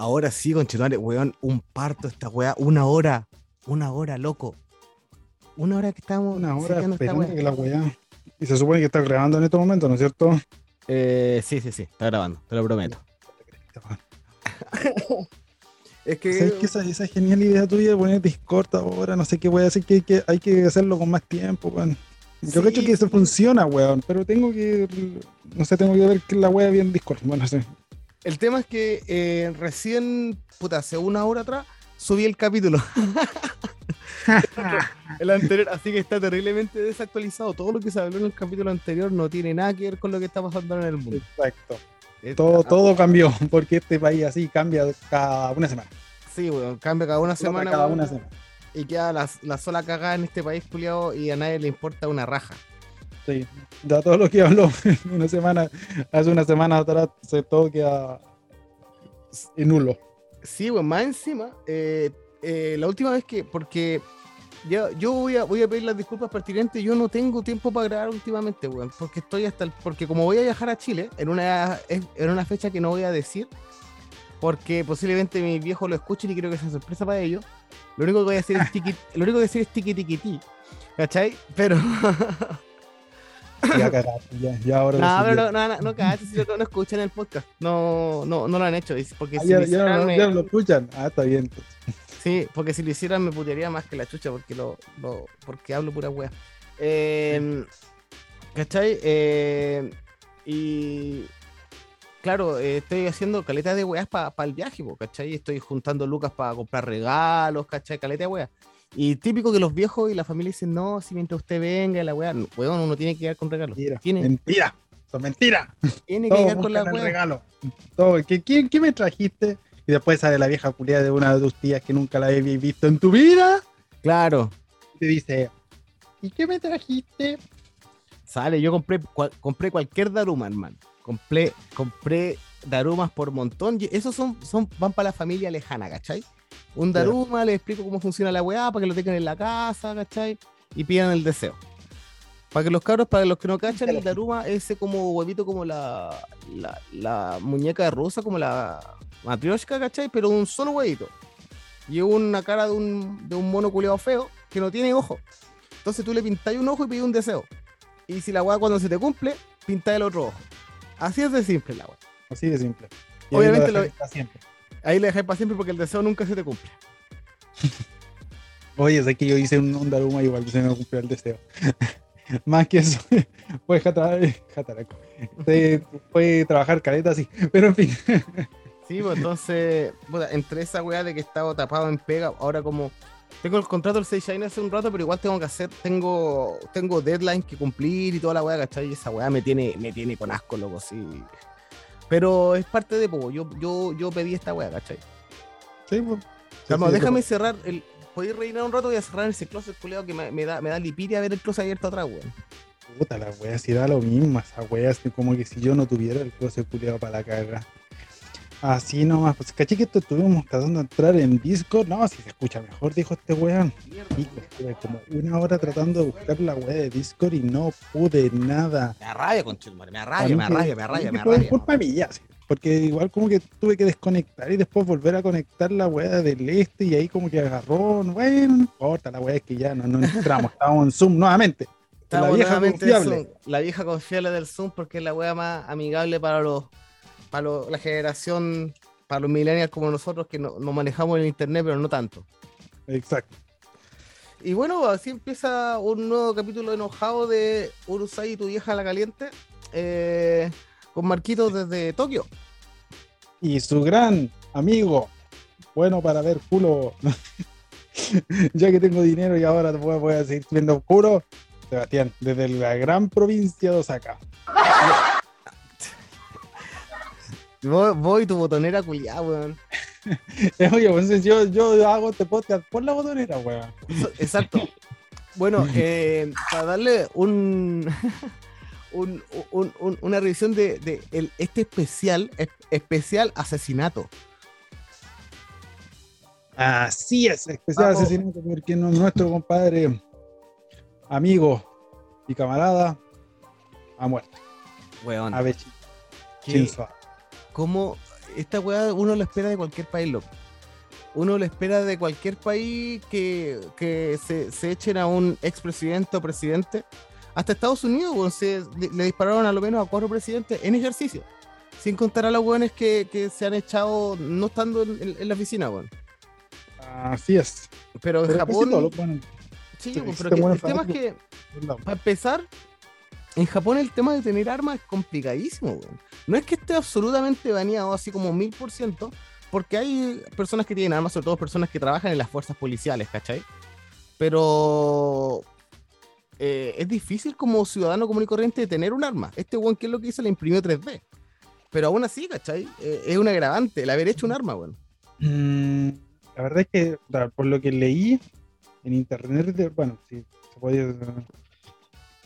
Ahora sí, conchetumare, weón, un parto esta weá, una hora, una hora, loco. Una hora que estamos. Una hora esta esperando que la weá. Y se supone que está grabando en este momento, ¿no es cierto? Eh, sí, sí, sí, está grabando, te lo prometo. Es ¿Sabes que esa, esa genial idea tuya de poner Discord ahora? No sé qué voy a hacer, que hay que, hay que hacerlo con más tiempo, weón. Yo Sí, creo que eso funciona, weón, pero tengo que, no sé, tengo que ver que la weá bien Discord. Bueno, sí. El tema es que eh, recién, puta, hace una hora atrás, subí el capítulo. el anterior, así que está terriblemente desactualizado. Todo lo que se habló en el capítulo anterior no tiene nada que ver con lo que está pasando en el mundo. Exacto. Todo, todo cambió, porque este país así cambia cada una semana. Sí, weón, cambia cada una Semana, cada una semana. Y queda la, la sola cagada en este país, culiado, y a nadie le importa una raja. Sí. Ya todo lo que habló una semana, hace una semana atrás, se queda en nulo. Sí, weón, más encima, eh, eh, la última vez que, porque yo, yo voy, a, voy a pedir las disculpas pertinentes, yo no tengo tiempo para grabar últimamente, weón, porque estoy hasta el, porque como voy a viajar a Chile, en una, es- en una fecha que no voy a decir, porque posiblemente mis viejos lo escuchen y creo que sea sorpresa para ellos, lo único que voy a decir es tiki, lo único que voy a decir es tiki tiki ti, ¿cachai? Pero, Ya cagaste, ya, ya ahora no, pero no, no, no, no, cagaste, si no, no escuchan el podcast, no, no, no lo han hecho, porque Ah, si ya, lo ya hicieran, no- ya no lo escuchan. Ah, está bien. Sí, porque si lo hicieran me putearía más que la chucha, porque lo, lo porque hablo pura wea. Eh, ¿Cachai? Eh, y claro, eh, estoy haciendo caleta de weas para el viaje, po, ¿cachai? Estoy juntando lucas para comprar regalos, ¿cachai? Caleta de weas. Y típico que los viejos y la familia dicen, no, si mientras usted venga, la no, weón, uno tiene que llegar con regalos. Mentira. Tiene, Mentira. Son mentiras. tiene que llegar con la regalo. Todo. ¿Qué, qué, qué me trajiste? Y después sale la vieja culiada de una de tus tías que nunca la habías visto en tu vida. Claro. Y te dice, ¿y qué me trajiste? Sale, yo compré, compré cualquier Daruma, hermano. Compré, compré Darumas por montón. Esos son, son, van para la familia lejana, ¿cachai? Un Claro. Daruma, les explico cómo funciona la weá, para que lo tengan en la casa, ¿cachai? Y pidan el deseo. Para que los cabros, para los que no cachan, el Daruma es ese como huevito como la, la, la muñeca de rusa, como la matrioshka, ¿cachai? Pero un solo huevito. Y una cara de un, de un mono culeado feo que no tiene ojo. Entonces tú le pintáis un ojo y pides un deseo. Y si la weá cuando se te cumple, pinta el otro ojo. Así es de simple la weá. Así de simple. Y Obviamente lo- siempre. Ahí le dejáis para siempre porque el deseo nunca se te cumple. Oye, sé que yo hice un, un Daruma igual se me cumplió el deseo. Más que eso, fue jatara- jataraco. Fue- Fue trabajar caleta así. Pero en fin. Sí, pues entonces, puta, entre esa weá de que estaba tapado en pega, ahora como tengo el contrato del 6 Shine hace un rato, pero igual tengo que hacer, tengo, tengo deadline que cumplir y toda la weá, ¿cachai? Y esa weá me tiene, me tiene con asco, loco, sí. Pero es parte de poco, yo, yo, yo pedí esta weá, ¿cachai? Sí, pues. Sí, Calma, sí, déjame cerrar el. ¿Podéis rellenar un rato? Voy a cerrar ese closet culeado que me, me da, me da lipidia ver el closet abierto atrás, weón. Puta la wea, si da lo mismo esa wea, así como que si yo no tuviera el closet culiado para la caga. Así nomás, pues caché que esto estuvimos tratando de entrar en Discord. No, si se escucha mejor, dijo este weón. Y estuve como una hora tratando de buscar la wea de Discord y no pude nada. Me arrabia, conchetumare, me arrabia, me arrabia, me arrabia, me arrabia. culpa mía, Porque igual como que tuve que desconectar y después volver a conectar la wea del este y ahí como que agarró. Bueno, no importa, la wea es que ya no, no entramos, estábamos en Zoom nuevamente. Estamos la vieja confiable. La vieja confiable del Zoom porque es la wea más amigable para los para los- la generación, para los millennials como nosotros que no, nos manejamos en internet, pero no tanto. Exacto. Y bueno, así empieza un nuevo capítulo enojado de Urusai y tu vieja la caliente. eh, con Marquitos desde Tokio. y su gran amigo, bueno para ver culo, ya que tengo dinero y ahora voy, voy a seguir viendo culo, Sebastián, desde la gran provincia de Osaka. Voy, voy tu botonera culiada, weón. Oye, pues yo, yo hago este podcast por la botonera, weón. Exacto. Bueno, eh, para darle un, un- un- un- una revisión de, de el- este especial, es- especial asesinato. Así es, especial Vamos. asesinato, porque nuestro compadre, amigo y camarada ha muerto. Weón. A ver, que- ¿Cómo? esta weá uno lo espera de cualquier país, loco. Uno lo espera de cualquier país que, que se, se echen a un expresidente o presidente. Hasta Estados Unidos, weón, se, le dispararon a lo menos a cuatro presidentes en ejercicio. Sin contar a los weones que, que se han echado no estando en, en- en la oficina, weón. Así es. Pero en Japón. Sí, pero que- el tema es que, para empezar, en Japón el tema de tener armas es complicadísimo. No es que esté absolutamente baneado así como mil por ciento, porque hay personas que tienen armas, sobre todo personas que trabajan en las fuerzas policiales, ¿cachai? Pero eh, es difícil como ciudadano común y corriente tener un arma. Este weón, ¿qué es lo que hizo? Le imprimió 3D. Pero aún así, ¿cachai? Eh, es un agravante el haber hecho un arma, weón. Mm, la verdad es que, por lo que leí en internet, bueno, si se podía.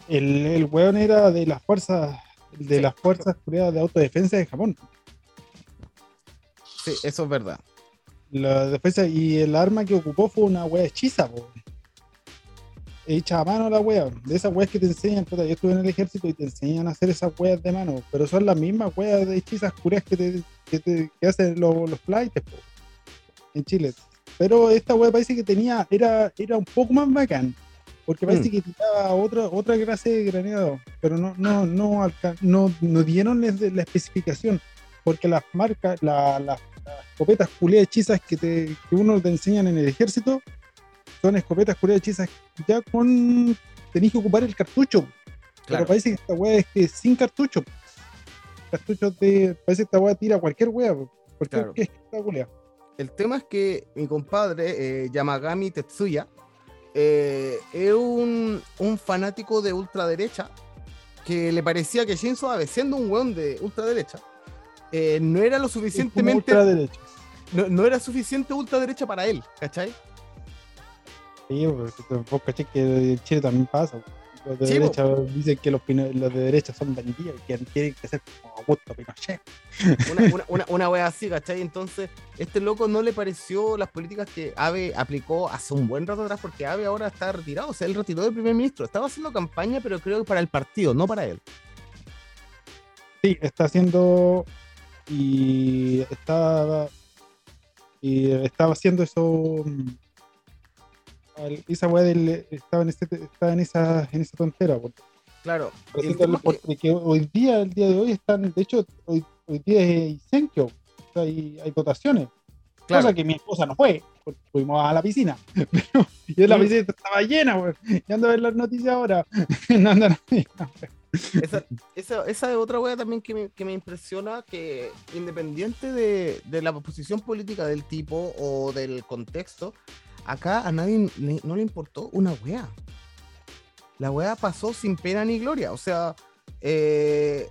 El, el weón era de las fuerzas de Sí. las fuerzas de autodefensa de Japón. Sí, eso es verdad. La defensa y el arma que ocupó fue una wea hechiza, po. Hecha a mano la wea. De esas weas que te enseñan, puta, yo estuve en el ejército y te enseñan a hacer esas weas de mano, pero son las mismas weas de hechizas curas que te, que te- que hacen los, los flights, po, en Chile. Pero esta wea parece que tenía, era, era un poco más bacán. Porque parece Mm. que tiraba otra, otra clase de granado, pero no, no, no, no, no dieron la especificación, porque las marcas, la- las las escopetas culiadas hechizas que, te, que uno te enseñan en el ejército son escopetas culiadas hechizas ya con. tenéis que ocupar el cartucho. Claro. Pero parece que esta weá es que sin cartucho. Cartuchos de. Parece que esta weá tira cualquier weá. Porque Claro. es que esta culiada. El tema es que mi compadre, eh, Yamagami Tetsuya, eh, es un, un fanático de ultraderecha que le parecía que Shinzo Abe, siendo un weón de ultraderecha, eh, no era lo suficientemente. Ultraderecha. No, no era suficiente ultraderecha para él, ¿cachai? Sí, porque vos caché que en Chile también pasa. Los de Sí, derecha dicen que los, los de derecha son bandidos y que tienen que ser como Augusto Pinochet. Una, una, una, una wea así, ¿cachai? Entonces, este loco no le pareció las políticas que Abe aplicó hace un buen rato atrás, porque Abe ahora está retirado, o sea, él retiró del primer ministro. Estaba haciendo campaña, pero creo que para el partido, no para él. Sí, está haciendo y estaba y estaba haciendo eso esa weá del estaba en ese, estaba en esa en esa tontera porque, Claro. por el ejemplo, tema es que- porque hoy día el día de hoy están de hecho hoy, hoy día es Isenkyo, hay, hay votaciones Claro. cosa que mi esposa no fue porque fuimos a la piscina pero y la piscina estaba llena weón. y ando a ver las noticias ahora no andan Esa, esa, esa es otra wea también que me, que me impresiona, que independiente de, de la posición política del tipo o del contexto, acá a nadie le- no le importó una wea. La wea pasó sin pena ni gloria. O sea, eh,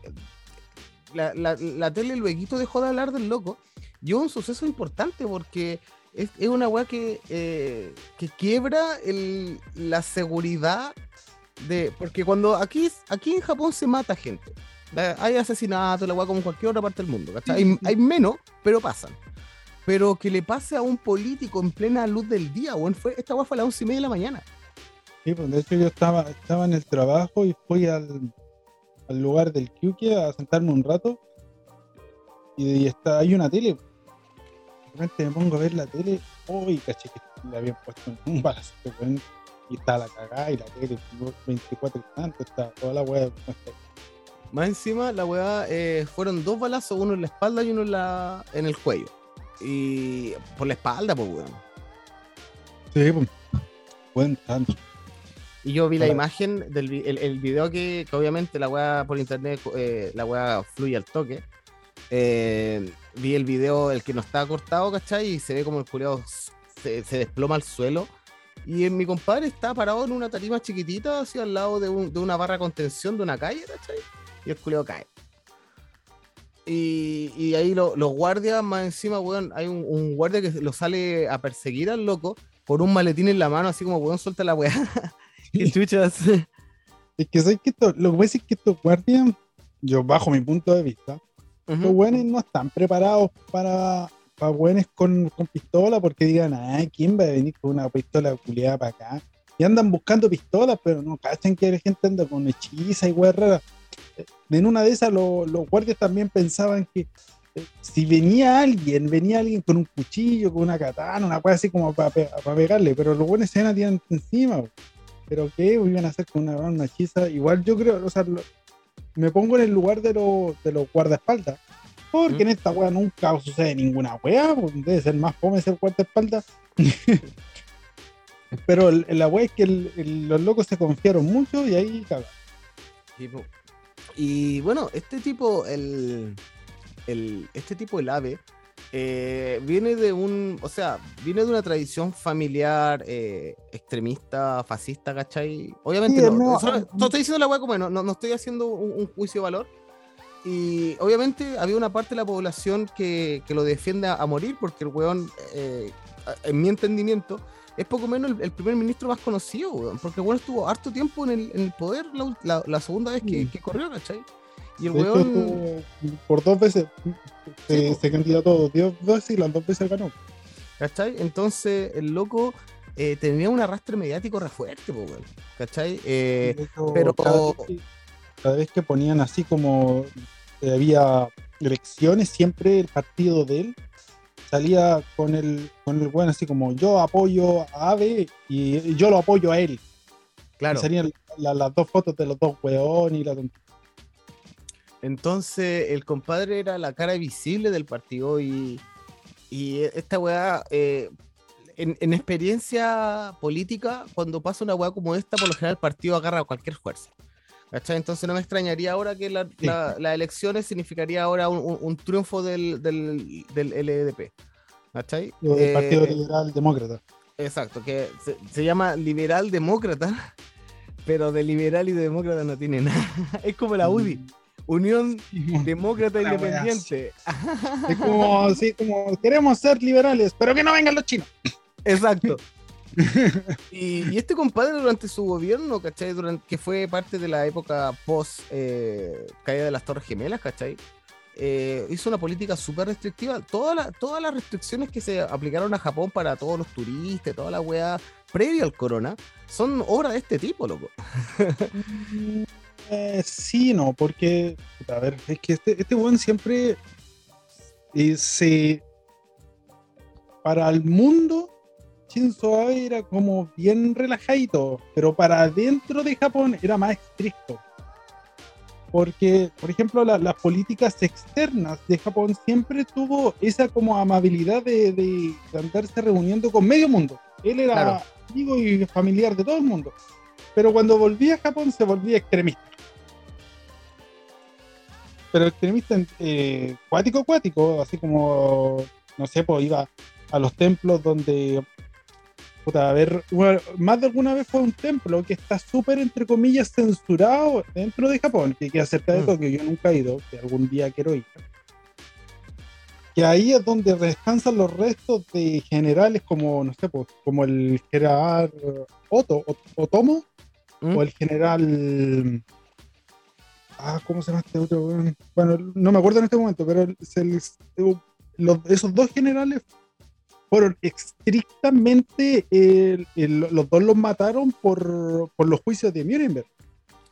la, la, la tele luego dejó de hablar del loco. Y es un suceso importante porque es, es una wea que, eh, que quiebra el, la seguridad de. Porque cuando aquí, aquí en Japón se mata gente. La- Hay asesinatos, la weá como en cualquier otra parte del mundo. ¿cachai? Hay, hay menos, pero pasan. Pero que le pase a un político en plena luz del día, weón, fue, esta weá fue a las once y media de la mañana. Sí, pues de hecho yo estaba, estaba en el trabajo y fui al, al lugar del Kyuki a sentarme un rato y, y está, hay una tele. De repente me pongo a ver la tele, uy, caché que le habían puesto un balazo, weón, y está la cagada y la tele 24 y tanto, está toda la weá. Más encima, la weá eh, fueron dos balazos, uno en la espalda y uno en, la, en el cuello. Y por la espalda, pues, weón. Sí, pues. Buen tanto. Y yo vi la imagen del el, el video que, que obviamente la weá por internet, eh, la weá fluye al toque. Eh, vi el video, el que no estaba cortado, ¿cachai? Y se ve como el culeado se, se desploma al suelo. Y en mi compadre está parado en una tarima chiquitita, así al lado de, un- de una barra de contención de una calle, ¿cachai? Y el culeado cae. Y, y ahí lo- los guardias, más encima, weón, hay un, un guardia que lo sale a perseguir al loco por un maletín en la mano, así como, weón, suelta la weá. Qué chuchas. Es que sé que esto, lo que pasa es que estos guardias, yo bajo mi punto de vista, los Ujú. buenos no están preparados para, para buenos con, con pistola porque digan, ay, ¿quién va a venir con una pistola culiada para acá? Y andan buscando pistolas, pero no cachan que la gente anda con hechiza y weas raras. En una de esas lo- los guardias también pensaban que si venía alguien, venía alguien con un cuchillo, con una katana, una cosa así como para pegarle, pero los buenos se tienen encima. Pero ¿qué iban a hacer con una, una hechiza? Igual yo creo, o sea, me pongo en el lugar de, de los guardaespaldas. Porque en esta wea nunca sucede ninguna wea, pues, debe ser más fome ser guardaespaldas. Pero la wea es que los locos se confiaron mucho y ahí cagaron. Y bueno, este tipo, el, el, este tipo, el ave, eh, viene de un, o sea, viene de una tradición familiar eh, extremista, fascista, ¿cachai? Obviamente no, no, estoy diciendo la weá como no, no, estoy haciendo un, juicio de valor. Y obviamente había una parte de la población que, que lo defiende a, morir porque el weón, eh, en mi entendimiento, es poco menos el, primer ministro más conocido, weón, porque el weón estuvo harto tiempo en el, en el poder la, la, segunda vez que, mm. que corrió, ¿cachai? Y el weón. por dos veces se, se candidató dos veces y las dos veces ganó. ¿Cachai? Entonces el loco eh, tenía un arrastre mediático re fuerte, weón. ¿Cachai? Eh, pero. Cada vez, que ponían así como había elecciones, siempre el partido de él salía con el, con el weón así como yo apoyo a Ave y yo lo apoyo a él. Claro. salían las dos fotos de los dos weones y la entonces, el compadre era la cara visible del partido y, y esta weá, eh, en, experiencia política, cuando pasa una weá como esta, por lo general el partido agarra cualquier fuerza. ¿Cachai? Entonces no me extrañaría ahora que las elecciones significaría ahora un, triunfo del, del, del LDP. ¿Cachai? El Partido eh, Liberal Demócrata. Exacto, que se, se, llama Liberal Demócrata, pero de liberal y de demócrata no tiene nada. es como la UDI. Unión Demócrata Independiente. Es como, así, como queremos ser liberales, pero que no vengan los chinos. Exacto. y, este compadre durante su gobierno, ¿cachai? Que fue parte de la época post eh, caída de las Torres Gemelas, ¿cachai? Eh, hizo una política súper restrictiva. Todas las restricciones que se aplicaron a Japón para todos los turistas, toda la weá previa al corona, son obra de este tipo, loco. Eh, sí, no, porque, a ver, es que este, este buen siempre eh, se. Para el mundo, Shinzo Abe era como bien relajadito, pero para dentro de Japón era más estricto. Porque, por ejemplo, las políticas externas de Japón siempre tuvo esa como amabilidad de, de andarse reuniendo con medio mundo. Él era amigo y familiar de todo el mundo. Pero cuando volvía a Japón se volvía extremista pero extremista eh, cuático, cuático, así como, no sé, pues iba a los templos donde, puta, a ver, más de alguna vez fue un templo que está súper, entre comillas, censurado dentro de Japón, que queda cerca de mm. Tokio, yo nunca he ido, que algún día quiero ir. Que ahí es donde descansan los restos de generales como, no sé, pues, como el general Otto, Otomo, ¿Mm? o el general Ah, ¿cómo se llama este otro? Bueno, no me acuerdo en este momento, pero esos dos generales fueron estrictamente, los dos los mataron por, los juicios de Nuremberg,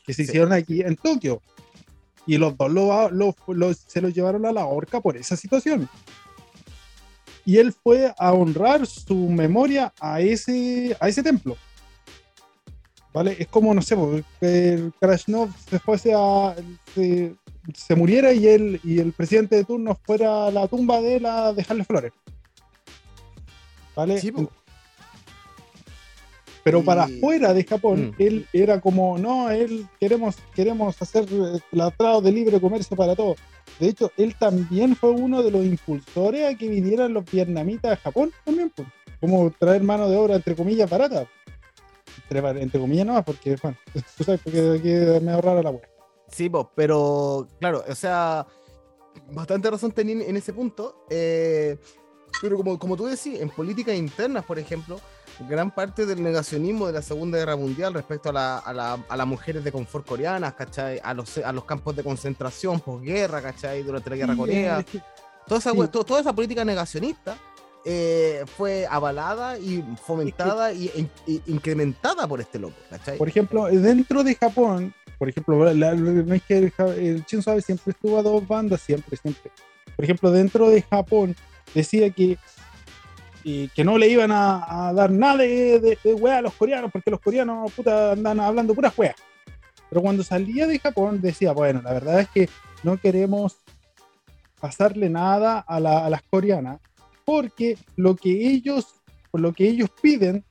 que se hicieron aquí en Tokio. Y los dos se los llevaron a la horca por esa situación. Y él fue a honrar su memoria a ese, a ese templo. ¿vale? Es como, no sé, que el Krasnov se fuese a. Se, muriera y él y el presidente de turno fuera a la tumba de él a dejarle flores. ¿Vale? pero para afuera de Japón, mm. él era como, no, él queremos, queremos hacer el tratado de libre comercio para todos. De hecho, él también fue uno de los impulsores a que vinieran los vietnamitas a Japón también, pues, como traer mano de obra, entre comillas, barata entre, comillas no, porque, bueno, tú sabes, porque aquí me ahorrar la web. Sí, pero claro, o sea, bastante razón tenía en ese punto. Eh, pero como, como tú decís, en políticas internas, por ejemplo, gran parte del negacionismo de la Segunda Guerra Mundial respecto a, la, a, la, a las mujeres de confort coreanas, ¿cachai? A los, a los campos de concentración, posguerra, ¿cachai? Durante la Guerra Corea. Toda esa, toda esa política negacionista eh, fue avalada y fomentada y, incrementada por este loco, Por ejemplo, dentro de Japón, por ejemplo, no es que el, Shinzo Abe siempre estuvo a dos bandas, siempre, siempre. por ejemplo, dentro de Japón, decía que, eh, que no le iban a, dar nada de, de, a los coreanos, porque los coreanos puta, andan hablando puras weas. Pero cuando salía de Japón decía, bueno, la verdad es que no queremos pasarle nada a, a las coreanas, porque lo que ellos, lo que ellos piden,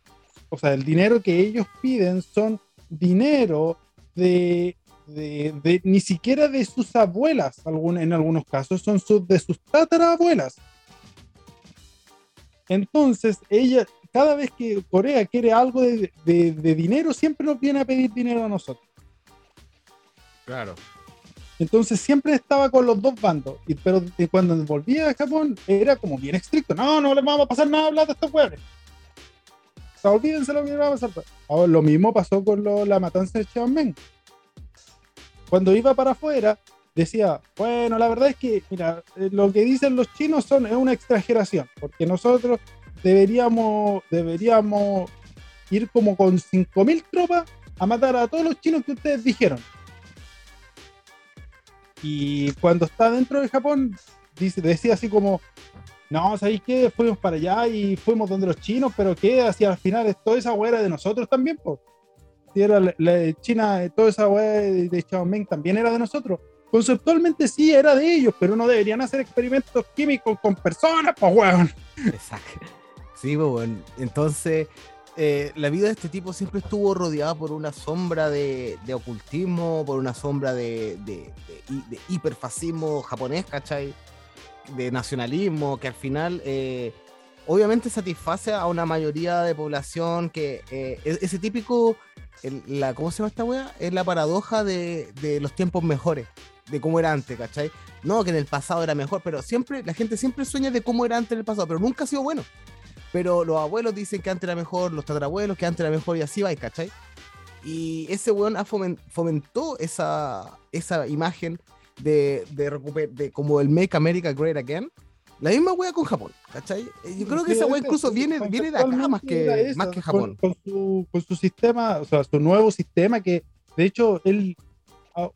o sea, el dinero que ellos piden son dinero de de, ni siquiera de sus abuelas, en algunos casos, son de sus tatarabuelas. Entonces, ella, cada vez que Corea quiere algo de, dinero, siempre nos viene a pedir dinero a nosotros. Claro. Entonces siempre estaba con los dos bandos. Y, pero cuando volvía a Japón era como bien estricto. No, no les vamos a pasar nada a hablar de estos pueblos. O sea, olvídense lo que va a pasar. Ahora, lo mismo pasó con la matanza de Xiamen cuando iba para afuera, decía, bueno, la verdad es que, mira, eh, lo que dicen los chinos son, es una exageración, porque nosotros deberíamos, deberíamos ir como con 5.000 tropas a matar a todos los chinos que ustedes dijeron. Y cuando está dentro de Japón, dice, decía así como, no, ¿sabéis qué? Fuimos para allá y fuimos donde los chinos, pero ¿qué? Hacia al final, toda esa hueá de nosotros también, pues era China, toda esa weá de, de Xiaoming también era de nosotros. Conceptualmente sí era de ellos, pero no deberían hacer experimentos químicos con personas, pues weón. Exacto. Sí, pues. Entonces, eh, la vida de este tipo siempre estuvo rodeada por una sombra de, ocultismo, por una sombra de, de, hiperfascismo japonés, ¿cachai? De nacionalismo, que al final eh, obviamente satisface a una mayoría de población que eh, e-, ese típico la, ¿cómo se llama esta wea? Es la paradoja de, los tiempos mejores, de cómo era antes, ¿cachai? No, que en el pasado era mejor, pero siempre, la gente siempre sueña de cómo era antes en el pasado, pero nunca ha sido bueno. Pero los abuelos dicen que antes era mejor, los tatarabuelos que antes era mejor y así va, ¿cachai? Y ese weón fomentó esa, esa imagen de, de, de como el Make America Great Again, la misma wea con Japón, ¿cachai? Eh, yo creo que esa wea incluso viene, viene de acá más que, más que Japón. Con, su, con, su, sistema, o sea, su nuevo sistema que, de hecho, él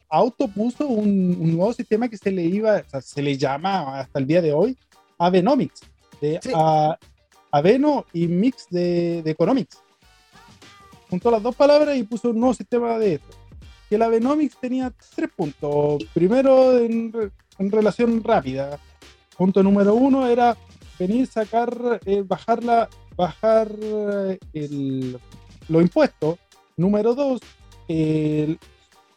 auto puso un, nuevo sistema que se le iba, o sea, se le llama hasta el día de hoy Avenomics, de Aveno y Mix de, de Economics. Juntó las dos palabras y puso un nuevo sistema de esto. Que el Avenomics tenía tres puntos. Primero, en, en relación rápida Punto número uno era venir, sacar, eh, bajar, bajar eh, el, los impuestos. Número dos,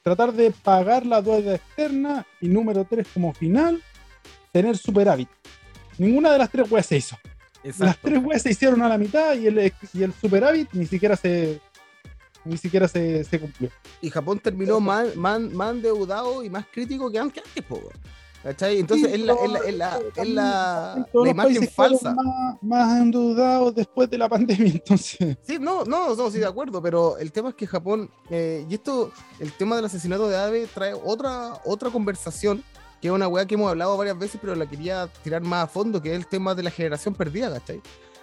tratar de pagar la deuda externa. Y número tres, como final, tener superávit. Ninguna de las tres weas se hizo. Las tres weas se hicieron a la mitad y el, y el superávit ni siquiera se, ni siquiera se, se, cumplió. Y Japón terminó más, más, más endeudado y más crítico que antes, que antes ¿Cachai? Entonces es la, es la, es la, imagen falsa. Más, más endeudados después de la pandemia, entonces. Sí, no, no, no, sí, de acuerdo, pero el tema es que Japón, eh, y esto, el tema del asesinato de Abe trae otra, otra conversación, que es una weá que hemos hablado varias veces, pero la quería tirar más a fondo, que es el tema de la generación perdida, ¿cachai?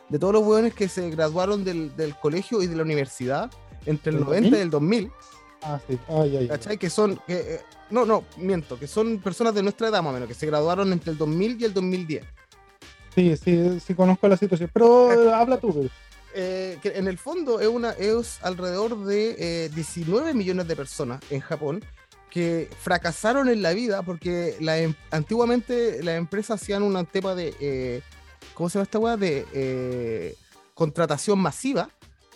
De todos los weones que se graduaron del, del colegio y de la universidad entre el 90 y el 2000. Ah, sí. Ay, ay, ¿Cachai? Que son, que, eh, no, no, miento, que son personas de nuestra edad más o menos, que se graduaron entre el 2000 y el 2010. Sí, sí, sí conozco la situación, pero eh, habla tú. Eh, que en el fondo es, una, es alrededor de 19 eh, millones de personas en Japón que fracasaron en la vida porque la, em, antiguamente las empresas hacían un tema de, ¿cómo se llama esta weá? De contratación masiva,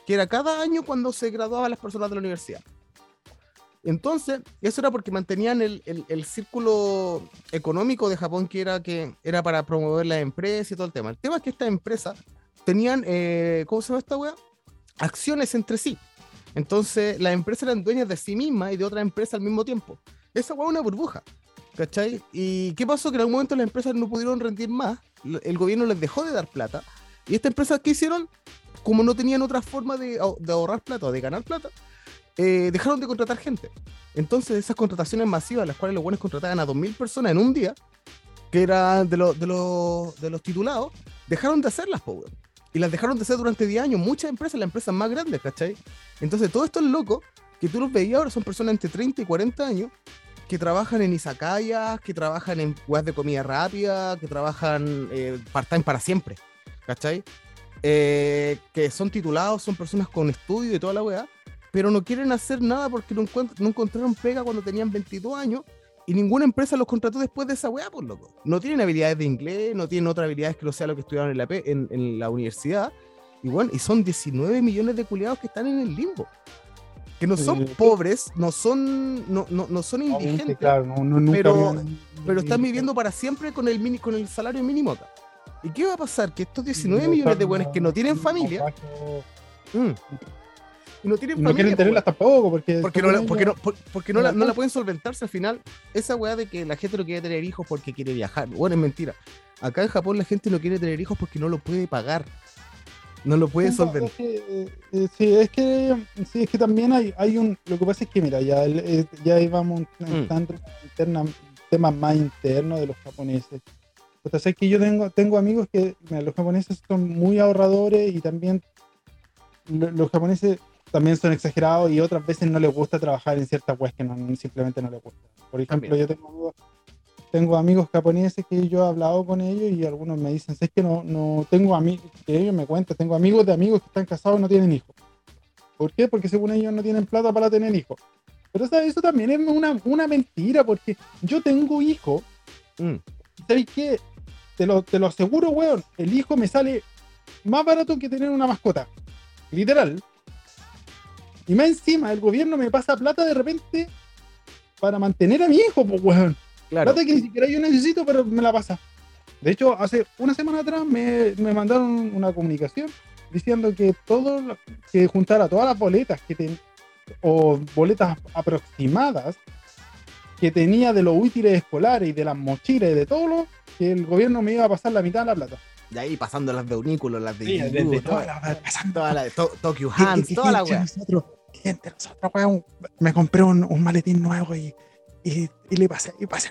que era cada año cuando se graduaban las personas de la universidad. Entonces, eso era porque mantenían el, círculo económico de Japón que era, que era para promover la empresa y todo el tema. El tema es que estas empresas tenían, eh, ¿cómo se llama esta wea? Acciones entre sí. Entonces, las empresas eran dueñas de sí mismas y de otra empresa al mismo tiempo. Esa es una burbuja. ¿Cachai? ¿Y qué pasó? Que en algún momento las empresas no pudieron rendir más, el gobierno les dejó de dar plata. Y estas empresas, ¿qué hicieron? Como no tenían otra forma de, de ahorrar plata o de ganar plata, eh, dejaron de contratar gente. Entonces, esas contrataciones masivas, las cuales los buenos contrataban a 2.000 personas en un día, que eran de, de, de los titulados, dejaron de hacerlas, power. Y las dejaron de hacer durante 10 años. Muchas empresas, las empresas más grandes, ¿cachai? Entonces, todo esto es loco, que tú los veías ahora son personas entre 30 y 40 años, que trabajan en izakayas, que trabajan en weas de comida rápida, que trabajan eh, part-time para siempre, ¿cachai? Eh, que son titulados, son personas con estudio y toda la wea, pero no quieren hacer nada porque no, no encontraron pega cuando tenían 22 años y ninguna empresa los contrató después de esa wea, por loco. No tienen habilidades de inglés, no tienen otras habilidades que no sea lo que estudiaron en la, en, en la universidad. Y bueno, y son 19 millones de culiados que están en el limbo. Que no son Sí. pobres, no son, no, no, no son indigentes, claro, no, no- nunca pero- habían- pero están viviendo para siempre con el, mini, con el salario mínimo acá. ¿Y qué va a pasar? Que estos 19 no millones de buenos que no tienen familia, mm, y no tienen y no familia, quieren tenerlas tampoco porque porque no, la, porque, no, porque no, la, no la pueden solventarse al final. Esa weá de que la gente no quiere tener hijos porque quiere viajar. Bueno, es mentira. Acá en Japón la gente no quiere tener hijos porque no lo puede pagar. No lo puede solventar. es que, eh, eh, sí, es que, sí, es que también hay, hay un. Lo que pasa es que, mira, ya, eh, ya ahí vamos Mm. entrando en interna, temas más internos de los japoneses. Entonces, es que yo tengo, tengo amigos que, mira, los japoneses son muy ahorradores y también lo- los japoneses también son exagerados y otras veces no les gusta trabajar en ciertas cosas que no, simplemente no les gusta. Por ejemplo, También. yo tengo amigos, tengo amigos japoneses que yo he hablado con ellos y algunos me dicen, es que no, no tengo amigos, que ellos me cuentan, tengo amigos de amigos que están casados y no tienen hijos. ¿Por qué? Porque según ellos no tienen plata para tener hijos. Pero sea, eso también es una, una mentira, porque yo tengo hijos, Mm, ¿sabes qué? Te lo, te lo aseguro, weón, el hijo me sale más barato que tener una mascota. Literal. Y más encima, el gobierno me pasa plata de repente para mantener a mi hijo, pues, weón. claro. Plata que ni siquiera yo necesito, pero me la pasa. De hecho, hace una semana atrás me, me mandaron una comunicación diciendo que todo que juntara todas las boletas que ten- o boletas aproximadas que tenía de los útiles escolares y de las mochilas y de todo lo que el gobierno me iba a pasar la mitad de la plata. Y ahí pasando las de Unículo, las de Sí, Yuyu, desde toda- toda la- pasando toda la de To- Tokyo Hands, toda la weá. nosotros, gente, nosotros, weón, me compré un, un maletín nuevo y, y, y le pasé, y pasé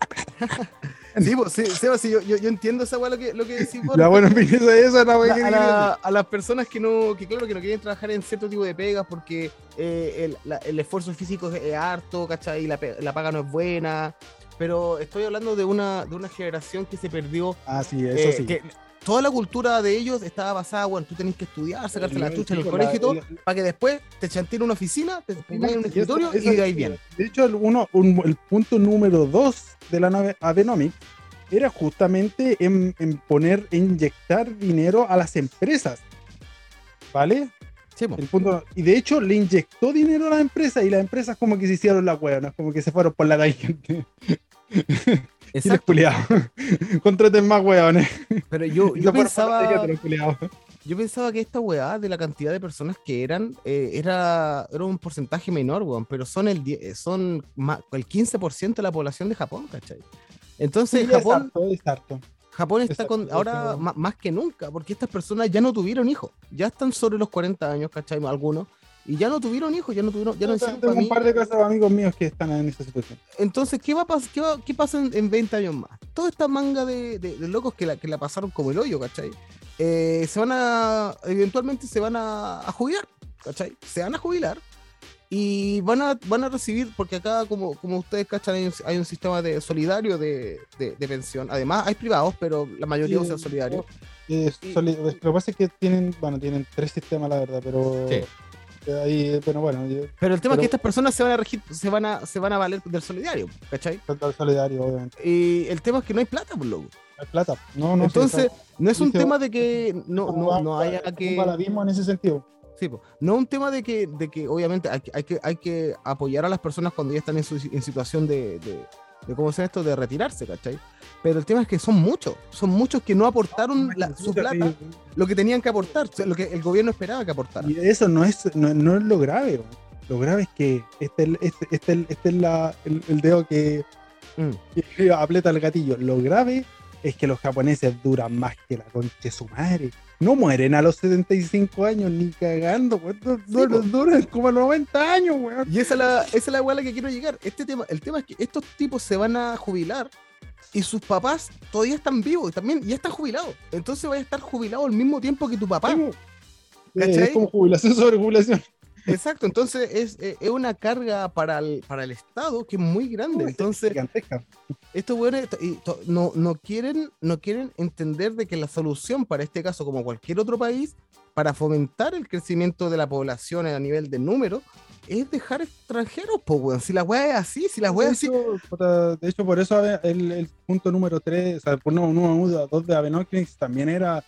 la plata. Sí, pues, sí, Seba, sí, yo, yo, yo entiendo esa weá lo que, lo que decís vos. Ya, bueno, en fin, eso, eso es la a, la- a las personas que no, que claro, que no quieren trabajar en cierto tipo de pegas porque eh, el, la- el esfuerzo físico es, es harto, ¿cachai? Y la, la paga no es buena. Pero estoy hablando de una, de una generación que se perdió. Ah, sí, eso eh, sí. que toda la cultura de ellos estaba basada, bueno, tú tenés que estudiar, sacarte la chucha en el colegio y todo, para que después te chanteen en una oficina, te pongas en un eso- escritorio eso- y de ahí bien. De hecho, el, uno, un- el punto número dos de la Abenomics era justamente en, en poner, inyectar dinero a las empresas. ¿Vale? Sí. El punto, y de hecho le inyectó dinero a las empresas y las empresas como que se hicieron la hueá, ¿no? como que se fueron por la tangente. Exacto. Contraten más hueones. Pero yo, yo pensaba. Yo pensaba que esta weá de la cantidad de personas que eran eh, era, era un porcentaje menor, weón, pero son el eh, son ma- el 15% de la población de Japón, ¿cachai? Entonces Sí, Japón. Japón está con ahora ma- más que nunca, porque estas personas ya no tuvieron hijos, ya están sobre los 40 años, ¿cachai? Algunos, y ya no tuvieron hijos, ya no tuvieron, ya no hicieron tengo un par de casos de amigos míos que están en esa situación. Entonces, ¿qué va a pas- qué, va- qué pasa en, en 20 años más? Toda esta manga de, de- de locos que la, que la pasaron como el hoyo, ¿cachai? Eh, se van a, eventualmente se van a, a jubilar, ¿cachai? Se van a jubilar y van a, van a recibir, porque acá, como, como ustedes cachan, hay un, hay un sistema de solidario de, de- de pensión. Además, hay privados, pero la mayoría Sí, usan solidario. Eh, Sí. soli- Lo que pasa es que tienen, bueno, tienen tres sistemas, la verdad, pero Sí. Ahí, pero bueno, yo- Pero el tema es que estas personas se van a regir, se van a, se van a valer del solidario, ¿cachai? total solidario, obviamente. Y el tema es que no hay plata, por loco. Hay plata. No, no, Entonces, no es un tema de que no, no, no haya es que. Un en ese sentido. Sí, po. no un tema de que, de que obviamente hay, que- hay, que, hay que apoyar a las personas cuando ya están en, su, en situación de, de, de, ¿cómo se esto? De retirarse, ¿cachai? Pero el tema es que son muchos, son muchos que no aportaron la- su plata, lo que tenían que aportar, lo que el gobierno esperaba que aportara. Y eso no es, no, no es lo grave. weón. Lo grave es que este, es- este, este, este es la, el, el dedo que, Mm. que aprieta el gatillo. Lo grave es que los japoneses duran más que la concha de su madre. No mueren a los 75 años ni cagando, weón. Du- du- po. duran como a los 90 años, weón. Y esa es la, esa es la weá a la que quiero llegar. Este tema, el tema es que estos tipos se van a jubilar y sus papás todavía están vivos y también ya están jubilados. Entonces vas a estar jubilado al mismo tiempo que tu papá. Es como jubilación sobre jubilación. Exacto, entonces es, es una carga para el, para el Estado que es muy grande. Entonces, Gigantesca. estos weones no, no, quieren, no quieren entender de que la solución para este caso, como cualquier otro país, para fomentar el crecimiento de la población a nivel de número, es dejar extranjeros, pues, weón. Si la weá es así, si la weá es así. puta, de hecho, por eso el, el punto número 3, o sea, el punto número 2 de Abenomics también era,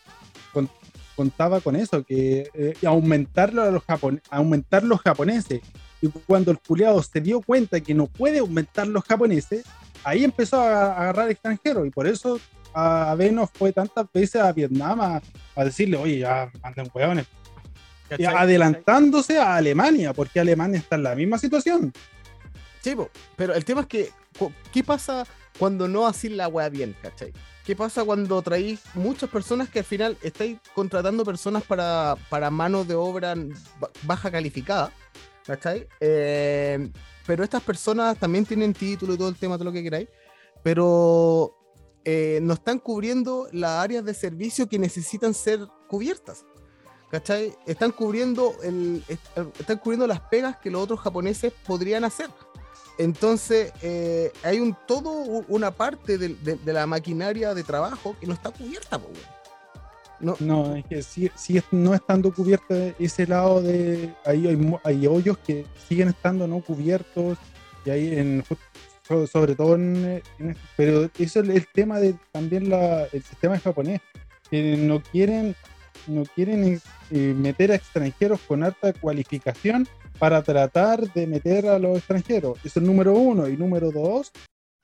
con- contaba con eso, que eh, aumentarlo a los japon- aumentar los japoneses. Y cuando el culiado se dio cuenta que no puede aumentar los japoneses, ahí empezó a, a agarrar extranjeros. Y por eso a Abenos fue tantas veces a Vietnam a, a decirle, oye, ya manden hueones. ¿Cachai? adelantándose a Alemania, porque Alemania está en la misma situación. Sí, pero el tema es que, ¿qué pasa cuando no hacís la weá bien, cachai? ¿Qué pasa cuando traéis muchas personas que al final estáis contratando personas para, para mano de obra ba- baja calificada, cachai? Eh, pero estas personas también tienen título y todo el tema, todo lo que queráis, pero eh, no están cubriendo las áreas de servicio que necesitan ser cubiertas. ¿Cachai? Están cubriendo, el, est- están cubriendo las pegas que los otros japoneses podrían hacer. Entonces, eh, hay un todo una parte de, la maquinaria de trabajo que no está cubierta. No, No, es que sí es- no estando cubierto ese lado de. Ahí hay, hay hoyos que siguen estando no cubiertos. Y ahí, en, sobre todo en, en- Pero eso es el tema de también la, el sistema japonés. Que no quieren, no quieren eh, meter a extranjeros con alta cualificación para tratar de meter a los extranjeros. Eso es número uno. Y número dos,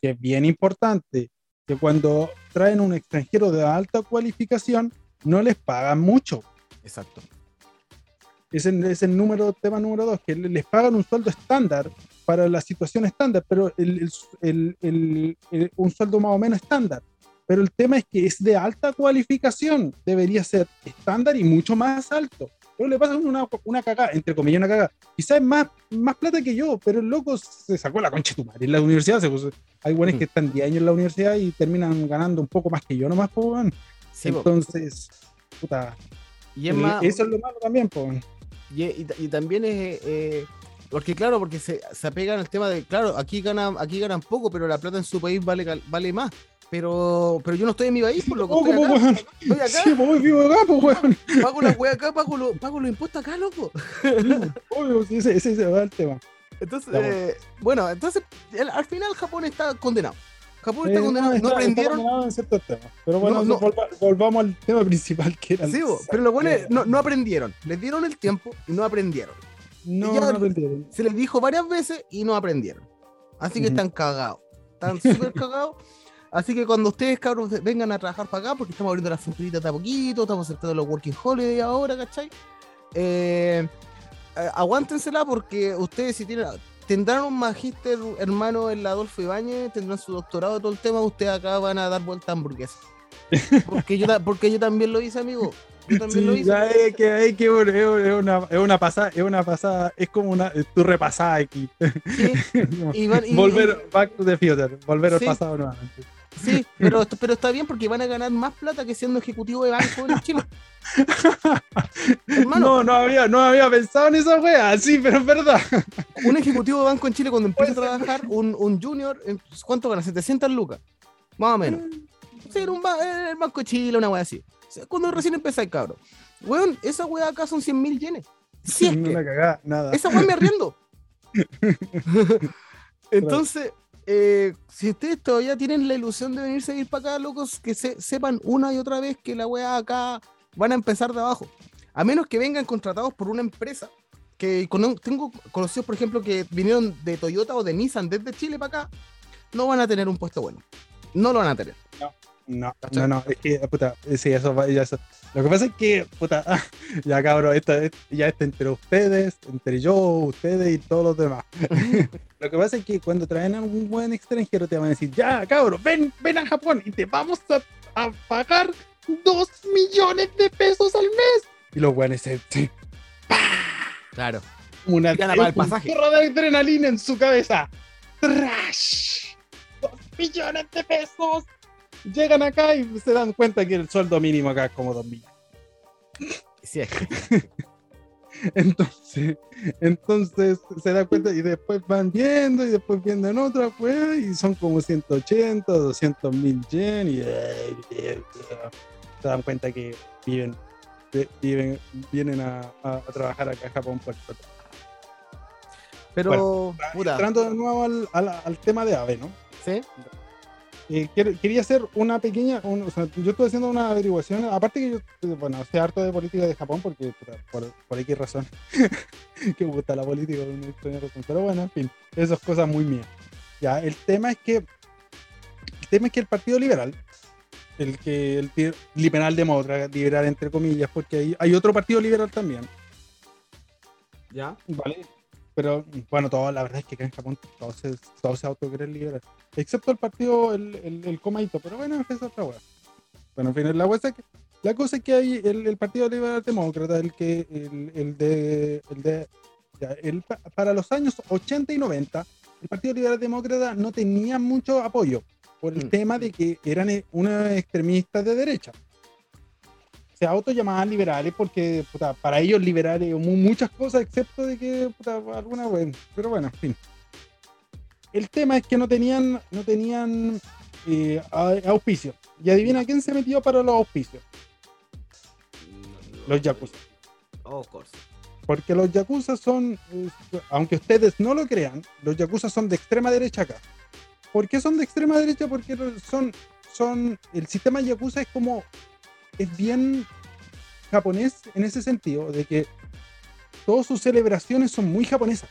que es bien importante, que cuando traen un extranjero de alta cualificación, no les pagan mucho. exacto. Es el, es el número, tema número dos, que le- les pagan un sueldo estándar para la situación estándar, pero el- el- un sueldo más o menos estándar. Pero el tema es que es de alta cualificación, debería ser estándar y mucho más alto. Pero le pasa una, una cagada, entre comillas, una cagada. Quizás es más, más plata que yo, pero el loco se sacó la concha de tu madre. En la universidad, se puso- hay buenos Mm. que están 10 años en la universidad y terminan ganando un poco más que yo nomás, po. Entonces, puta, y es el- más, eso es lo malo también, pues. Y, y ta- y también es. eh, porque, claro, porque se, se apegan al tema de. Claro, aquí ganan, aquí ganan poco, pero la plata en su país vale, vale más. Pero, pero yo no estoy en mi país, por lo que Oh, estoy como, acá. weón. Estoy acá, Sí, pues vivo acá, pues, weón. pago la wea acá, pago, lo- pago los impuestos acá, loco. Obvio, sí, ese, ese, va el tema. Entonces, eh, bueno, entonces, el- al final Japón está condenado. Japón está Eh, condenado. No, está- está aprendieron. condenado en temas. Pero bueno, No, no. volva- volvamos al tema principal que era. Sí, bo, pero lo bueno es, no, no aprendieron. Les dieron el tiempo y no aprendieron. No, ya- no aprendieron. Se les dijo varias veces y no aprendieron. Así que Ujú. están cagados. Están súper cagados. Así que cuando ustedes, cabros, vengan a trabajar para acá, porque estamos abriendo las fronteritas de a poquito, estamos aceptando los working holiday ahora, ¿cachai? Eh, eh, aguántensela porque ustedes si tienen... Tendrán un magíster hermano en la Adolfo Ibáñez, tendrán su doctorado de todo el tema, ustedes acá van a dar vuelta a hamburguesa. Porque yo, ta- porque yo también lo hice, amigo. Yo también lo Sí, hice. ya es que, es que es una, es una pasada, es una pasada, es como una, es tu repasada aquí. Sí, y van- y- volver back to the future, volver Sí. al pasado nuevamente. Sí, pero, pero está bien porque van a ganar más plata que siendo ejecutivo de banco en Chile. No, no había, no había pensado en esa wea, sí, pero es verdad. un ejecutivo de banco en Chile cuando empieza a trabajar, un, un junior, eh, ¿cuánto gana? 700 lucas, más o menos. Sí, en un ba- en el Banco de Chile, una wea así. Cuando recién empezáis, cabrón. Weón, esa wea acá son 100 mil yenes. Si es No que, la cagá, nada. esa wea me arriendo. Entonces, eh, si ustedes todavía tienen la ilusión de venirse a ir para acá, locos, que se, sepan una y otra vez que la wea acá van a empezar de abajo. A menos que vengan contratados por una empresa. Que tengo conocidos, por ejemplo, que vinieron de Toyota o de Nissan desde Chile para acá, no van a tener un puesto bueno. No lo van a tener. No, ¿Cachai? no, no, es que, puta, sí, eso, va- ya eso. Lo que pasa es que, puta, ya cabrón, ya está entre ustedes, entre yo, ustedes y todos los demás. Lo que pasa es que cuando traen a un buen extranjero te van a decir, ya cabrón, ven, ven a Japón y te vamos a, a pagar dos millones de pesos al mes. Y los buenos se, Claro. una un pasaje. chorro de adrenalina en su cabeza. ¡Trash! ¡Dos millones de pesos! Llegan acá y se dan cuenta que el sueldo mínimo acá es como dos millones. Sí, es que- Entonces, entonces se da cuenta y después van viendo y después viendo en otra, pues, y son como 180, 200 mil yen y eh, eh, se dan cuenta que viven, vi- viven vienen a, a- a trabajar acá a Japón por por- Pero, puta, Entrando de nuevo al, al- al tema de AVE, ¿no? ¿sí? Eh, quería hacer una pequeña, un- o sea, yo estuve haciendo una averiguación, aparte que yo, bueno, sé harto de política de Japón porque por, por X razón, que me gusta la política por una extraña razón, pero bueno, en fin, esas cosas muy mías. Ya, el tema es que, el tema es que el Partido Liberal, el que, el liberal demócrata, liberal entre comillas, porque hay, hay otro partido liberal también, ¿Ya? ¿vale? Pero bueno, todo, la verdad es que acá en Japón todos se, todos se autocreen liberal. Excepto el partido, el, el, el Comaito, pero bueno, es otra hueá. Bueno, en fin, la, hueá es que, la cosa es que hay el, el Partido Liberal Demócrata, el que, el, el de, el de ya, el pa- para los años 80 y 90, el Partido Liberal Demócrata no tenía mucho apoyo por el Mm. tema de que eran eh, unos extremistas de derecha. Se autollamaban liberales porque puta, para ellos liberales mu- muchas cosas, excepto de que puta, alguna bueno, pero bueno, en fin. El tema es que no tenían, no tenían eh, auspicio. Y adivina quién se metió para los auspicios. Los Yakuza. Oh, of course. Porque los Yakuza son, eh, aunque ustedes no lo crean, los Yakuza son de extrema derecha acá. ¿Por qué son de extrema derecha? Porque son, son, el sistema Yakuza es como, es bien japonés en ese sentido, de que todas sus celebraciones son muy japonesas.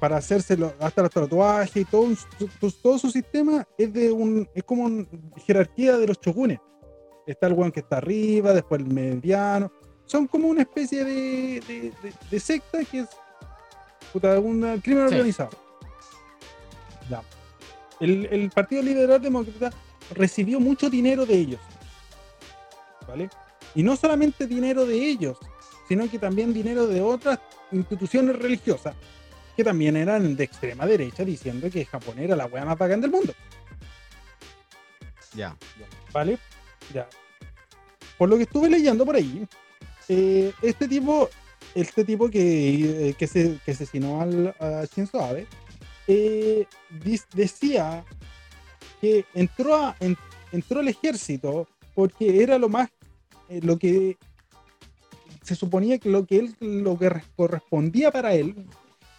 Para hacerse hasta los tatuajes y todo, todo su sistema es de un, es como una jerarquía de los shogunes. Está el weón que está arriba, después el mediano, son como una especie de, de- de- de secta que es puta, un crimen Sí. organizado. Ya. El, el Partido Liberal Demócrata recibió mucho dinero de ellos. ¿Vale? Y no solamente dinero de ellos, sino que también dinero de otras instituciones religiosas que también eran de extrema derecha diciendo que Japón era la wea más bacán del mundo. Ya. ¿Vale? Ya. Por lo que estuve leyendo por ahí, eh, este tipo, este tipo que, eh, que, se, que asesinó al, a Shinzo Abe, eh, decía que entró, a, en- entró al ejército porque era lo más, eh, lo que se suponía que lo que él, lo que res- correspondía para él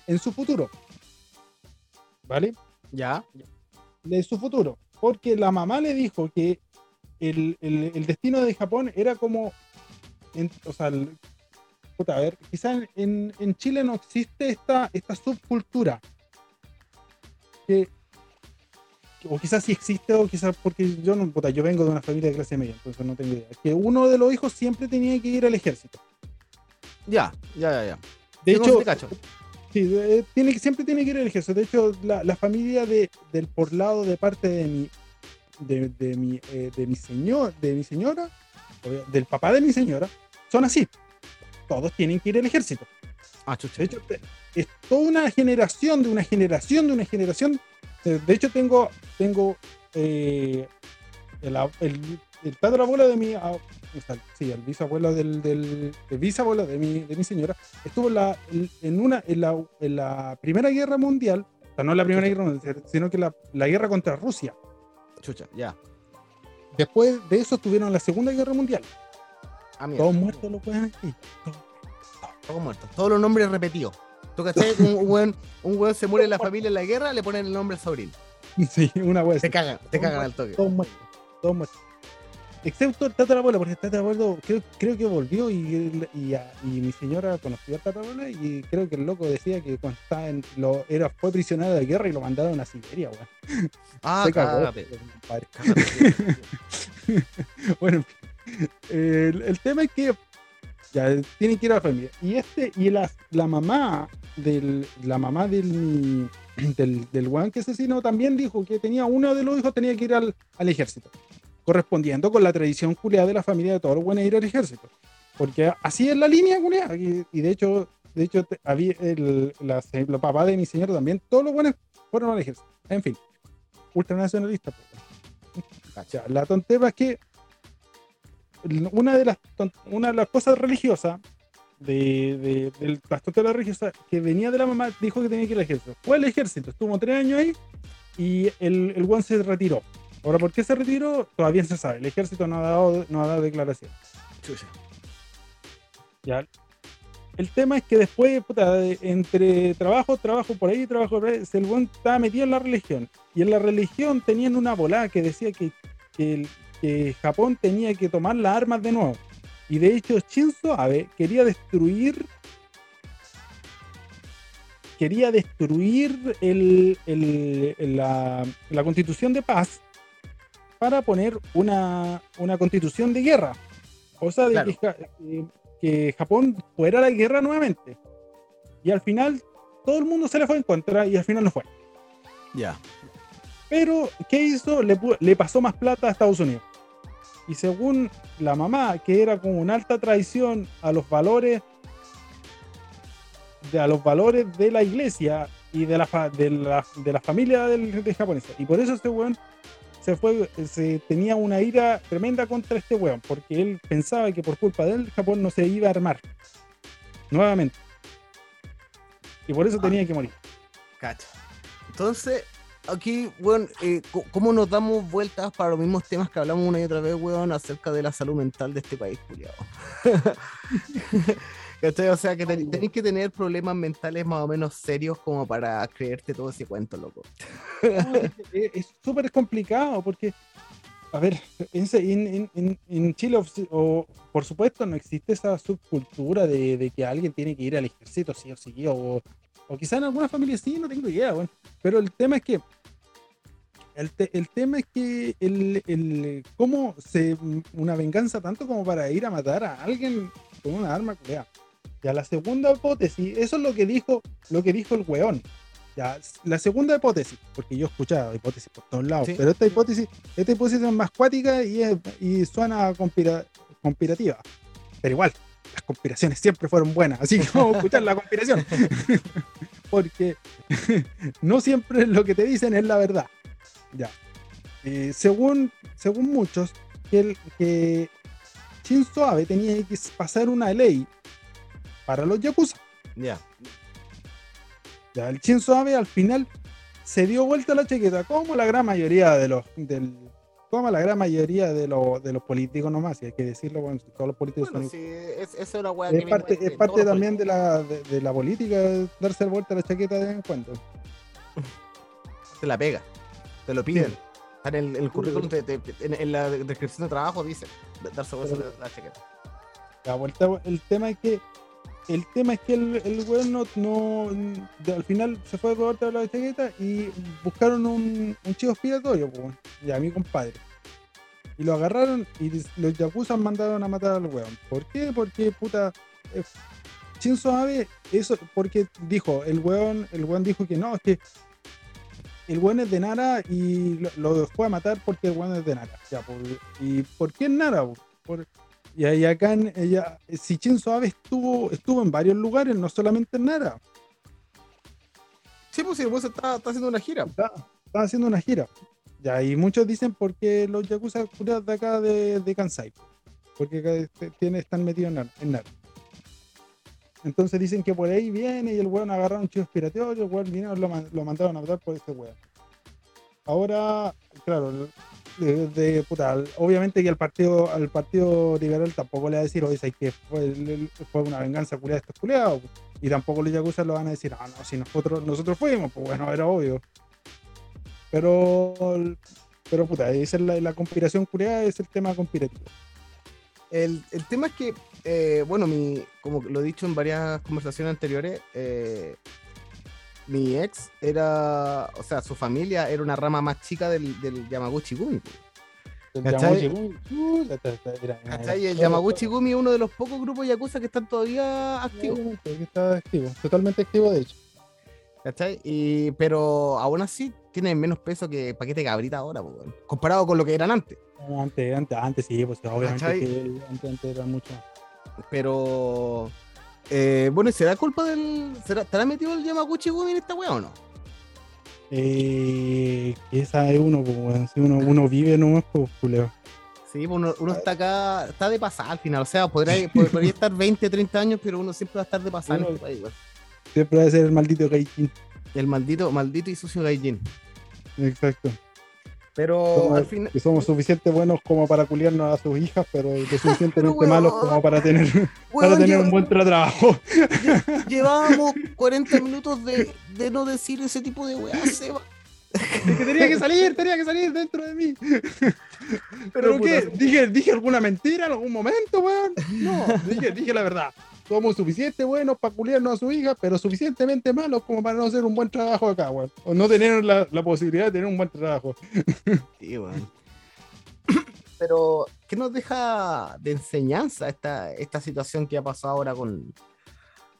en su futuro. ¿Vale? Ya. de su futuro, porque la mamá le dijo que el, el- el destino de Japón era como, en- o sea, el- puta, a ver, quizás en, en Chile no existe esta, esta subcultura, que, o quizás sí existe, o quizás porque yo no, puta, yo vengo de una familia de clase media, entonces no tengo idea, que uno de los hijos siempre tenía que ir al ejército. Ya, ya, ya, ya. De hecho, sí de- tiene, siempre tiene que ir al ejército. De hecho, la, la familia de, del por lado de parte de mi, de, de mi, eh, de mi señor, de mi señora, del papá de mi señora, son así. Todos tienen que ir al ejército. Ah. De hecho, es toda una generación de una generación de una generación. De de hecho, tengo, tengo eh, el, ab- el, el tatarabuelo de mi, ah, sí, el bisabuelo del, del el bisabuelo de mi, de mi señora, estuvo en, la, en una, en la, en la Primera Guerra Mundial, o sea, no la Primera Guerra Mundial, sino que la, la guerra contra Rusia. Chucha, ya. Después de eso tuvieron la Segunda Guerra Mundial. Ah. Todos muertos los pueden aquí. Todos muertos. Todos los nombres repetidos. ¿Tú cachai? Un weón, un weón se muere en la familia en la guerra, le ponen el nombre al sobrino. Sí, una wea Te cagan, te cagan al toque. Todos muertos. Todos muertos. Excepto el tatarabuelo, porque el tatarabuelo creo, creo que volvió y, y, a- y mi señora conoció al tatarabuelo y creo que el loco decía que cuando estaba en, lo, era, fue prisionero de guerra y lo mandaron a Siberia, weón. Ah, Se cagó, bueno, el, el tema es que ya tienen que ir a la familia. Y este, y la, la mamá del, la mamá del, del, del weón que asesinó también dijo que tenía uno de los hijos tenía que ir al, al ejército. Correspondiendo con la tradición culiada de la familia de todos los buenos ir al ejército. Porque así es la línea culiada. Y, y de hecho, de hecho, había el, la, los papás de mi señor también, todos los buenos fueron al ejército. En fin, ultranacionalista. pues. La tontera es que una de las una de las cosas religiosas de, de- de la religiosa que venía de la mamá, dijo que tenía que ir al ejército. Fue al ejército, estuvo tres años ahí y el, el se retiró. Ahora, ¿por qué se retiró? Todavía no se sabe. El ejército no ha dado, no ha dado declaración. Chucha. ¿ya? El tema es que después, puta, entre trabajo, trabajo por ahí, trabajo por ahí, el buen estaba metido en la religión. Y en la religión tenían una volada que decía que, que, el- que Japón tenía que tomar las armas de nuevo. Y de hecho, Shinzo Abe quería destruir. Quería destruir el- el- el- la, la constitución de paz para poner una, una constitución de guerra. O sea, de Claro. que, Ja- que- que Japón fuera a la guerra nuevamente. Y al final, todo el mundo se le fue en contra y al final no fue. Ya. Pero, ¿qué hizo? Le, le pasó más plata a Estados Unidos. Y según la mamá, que era como una alta traición a los valores de, a los valores de la iglesia y de la, fa- de la, de la familia del, de japonesa. Y por eso este weón se fue, se tenía una ira tremenda contra este weón, porque él pensaba que por culpa de él Japón no se iba a armar nuevamente. Y por eso Ah. tenía que morir. Cacha. Entonces, aquí, weón, eh, ¿cómo nos damos vueltas para los mismos temas que hablamos una y otra vez, weón, acerca de la salud mental de este país, culiado? O sea, que ten- tenéis que tener problemas mentales más o menos serios como para creerte todo ese cuento, loco. Es súper complicado porque, a ver, en, en- en- en- en Chile, o, o, por supuesto, no existe esa subcultura de, de que alguien tiene que ir al ejército sí o sí, o, o quizá en alguna familia sí, no tengo idea, bueno. pero el tema es que, el, te- el tema es que, el, el- cómo se, una venganza tanto como para ir a matar a alguien con una arma culeada. Ya la segunda hipótesis, eso es lo que dijo, lo que dijo el weón. Ya, la segunda hipótesis, porque yo he escuchado hipótesis por todos lados, Sí. pero esta hipótesis, esta hipótesis es más cuática y, es- y suena conspira- conspirativa. Pero igual, las conspiraciones siempre fueron buenas, así como escuchar la conspiración. porque no siempre lo que te dicen es la verdad. Ya. Eh, según, según muchos, que, el, que Shinzo Abe tenía que pasar una ley para los yakuza. Ya. Ya, el Shinzo Abe al final se dio vuelta la chaqueta, como la gran mayoría de los del, como la gran mayoría de, los de los políticos nomás, y hay que decirlo, bueno, todos los políticos Bueno, son sí, es, esa es una weá es que parte, es parte también de la, de, de la política darse vuelta la chaqueta de vez en cuando. Te la pega, te lo piden. Está En el, el currículum, te- te- en, en la descripción de trabajo dice darse vuelta Pero- la, la chaqueta. La vuelta, el tema es que el tema es que el, el weón no, no- de- al final se fue a vuelta la chaqueta y buscaron un, un chivo expiatorio, po, y a mi compadre. Y lo agarraron y los yakuza mandaron a matar al weón. ¿Por qué? Porque puta eh, Shinzo Abe, eso, porque dijo, el weón, el weón dijo que no, es que el weón es de Nara y lo, lo fue a matar porque el weón es de Nara. Ya, por- ¿Y por qué en Nara? Por- y ahí acá en ella, si Shinzo Abe estuvo, estuvo en varios lugares, no solamente en Nara. Sí, pues sí, pues está, está haciendo una gira. Está, está haciendo una gira. Ya, y muchos dicen porque los yakuza de acá de, de Kansai. Porque este- tiene, están metidos en Nara. Entonces dicen que por ahí viene y el weón agarraron un chivo expiratorio, el weón vino y lo, lo mandaron a matar por ese weón. Ahora, claro, de, puta, obviamente que al partido, al partido liberal tampoco le va a decir, oye, ¿sabes que fue, una venganza culiada de estos culiados. Y tampoco los yakuza lo van a decir, ah, no, si nosotros, nosotros fuimos, pues bueno, era obvio. Pero, pero puta, esa es la, la conspiración culiada, es el tema conspirativo. El, el tema es que, eh, bueno, mi, como lo he dicho en varias conversaciones anteriores, eh, mi ex era, o sea, su familia era una rama más chica del, del Yamaguchi Gumi. ¿Cachai? ¿Cachai? Y el Yamaguchi Gumi es uno de los pocos grupos yakuza que están todavía activos. Que está activo, totalmente activo de hecho. ¿Cachai? Y, pero aún así tienen menos peso que paquete cabrita ahora, po, comparado con lo que eran antes. Antes, antes, antes sí, pues obviamente ¿Cachai? que antes, antes era mucho. Pero, eh, bueno, ¿y será culpa del. ¿será, ¿Estará metido el Yamaguchi Gumi en esta weá o no? Eh, esa es uno, pues, uno, uno vive nomás, pues, culeo. Sí, pues uno, uno está acá, está de pasada al final. O sea, podría, pod- podría estar 20, 30 años, pero uno siempre va a estar de pasada en este país. Siempre va a ser el maldito Gaijin. El maldito, maldito y sucio gaijin. Exacto. Pero Somos- al final. Que somos suficientemente buenos como para culiarnos a sus hijas, pero suficientemente weón. malos como para tener, para tener lleva- un buen tra- trabajo. Llevábamos 40 minutos de, de no decir ese tipo de weá, Seba. que tenía que salir, tenía que salir dentro de mí. ¿Pero qué? ¿Dije, ¿Dije alguna mentira en algún momento, weón? No, dije, dije la verdad. Somos suficientemente buenos para culiarnos a su hija, pero suficientemente malos como para no hacer un buen trabajo acá, weón. O no tener la, la posibilidad de tener un buen trabajo. Sí, weón. Pero, ¿qué nos deja de enseñanza esta, esta situación que ha pasado ahora con,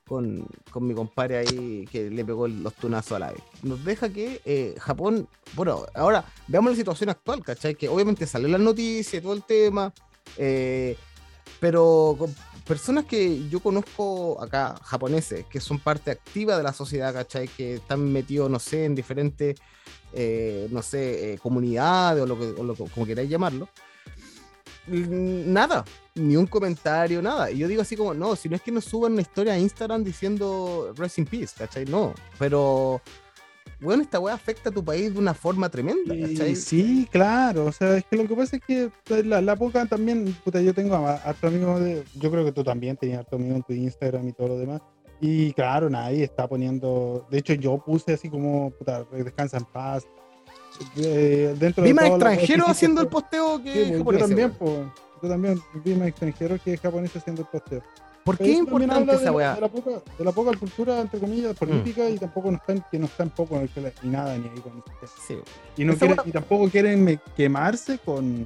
con, con mi compadre ahí que le pegó los tunazos a la vez? Nos deja que eh, Japón, bueno, ahora veamos la situación actual, ¿cachai? Que obviamente salió la noticia y todo el tema, eh, pero con personas que yo conozco acá, japoneses, que son parte activa de la sociedad, ¿cachai? Que están metidos, no sé, en diferentes eh, no sé, eh, comunidades o, lo que, como queráis llamarlo, nada, ni un comentario, nada. Y yo digo así como, no, si no es que nos suban una historia a Instagram diciendo Rest in Peace, ¿cachai? No, pero, bueno, esta weá afecta a tu país de una forma tremenda, ¿cachai? sí, claro, o sea, es que lo que pasa es que pues, la, la poca también, puta, yo tengo a harto amigos de, yo creo que tú también tenías harto amigos en tu Instagram y todo lo demás, y claro, nadie está poniendo, de hecho yo puse así como, puta, descansa en paz, eh, dentro de hiciste, haciendo el posteo que sí, yo también, pues, yo también vi más extranjeros que japoneses haciendo el posteo. ¿Por qué es importante esa de, weá? de la poca, de la poca cultura, entre comillas, política, y tampoco no están, que no están poco ni nada ni ahí con ese tema. Sí, Y, no quieren- y tampoco quieren quemarse con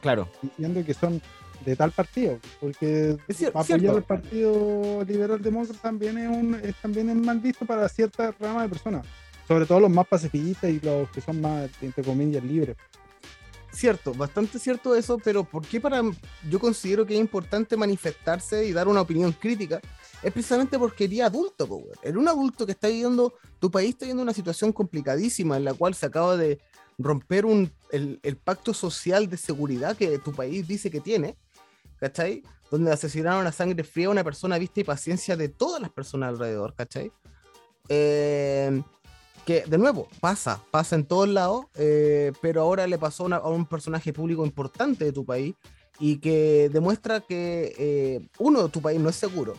claro. diciendo que son de tal partido, porque Es cier- apoyar cierto. al partido liberal demócrata también es, un, es también es mal visto para cierta rama de personas, sobre todo los más pacifistas y los que son más, entre comillas, libres. Cierto, bastante cierto eso, pero ¿por qué para yo considero que es importante manifestarse y dar una opinión crítica? Es precisamente porque eres adulto, po. Eres un adulto que está viviendo, tu país está viviendo una situación complicadísima en la cual se acaba de romper un, el, el pacto social de seguridad que tu país dice que tiene, ¿cachai? Donde asesinaron a sangre fría a una persona vista y paciencia de todas las personas alrededor, ¿cachai? Eh, que de nuevo pasa, pasa en todos lados, eh, pero ahora le pasó a una- a un personaje público importante de tu país y que demuestra que, eh, uno, tu país no es seguro.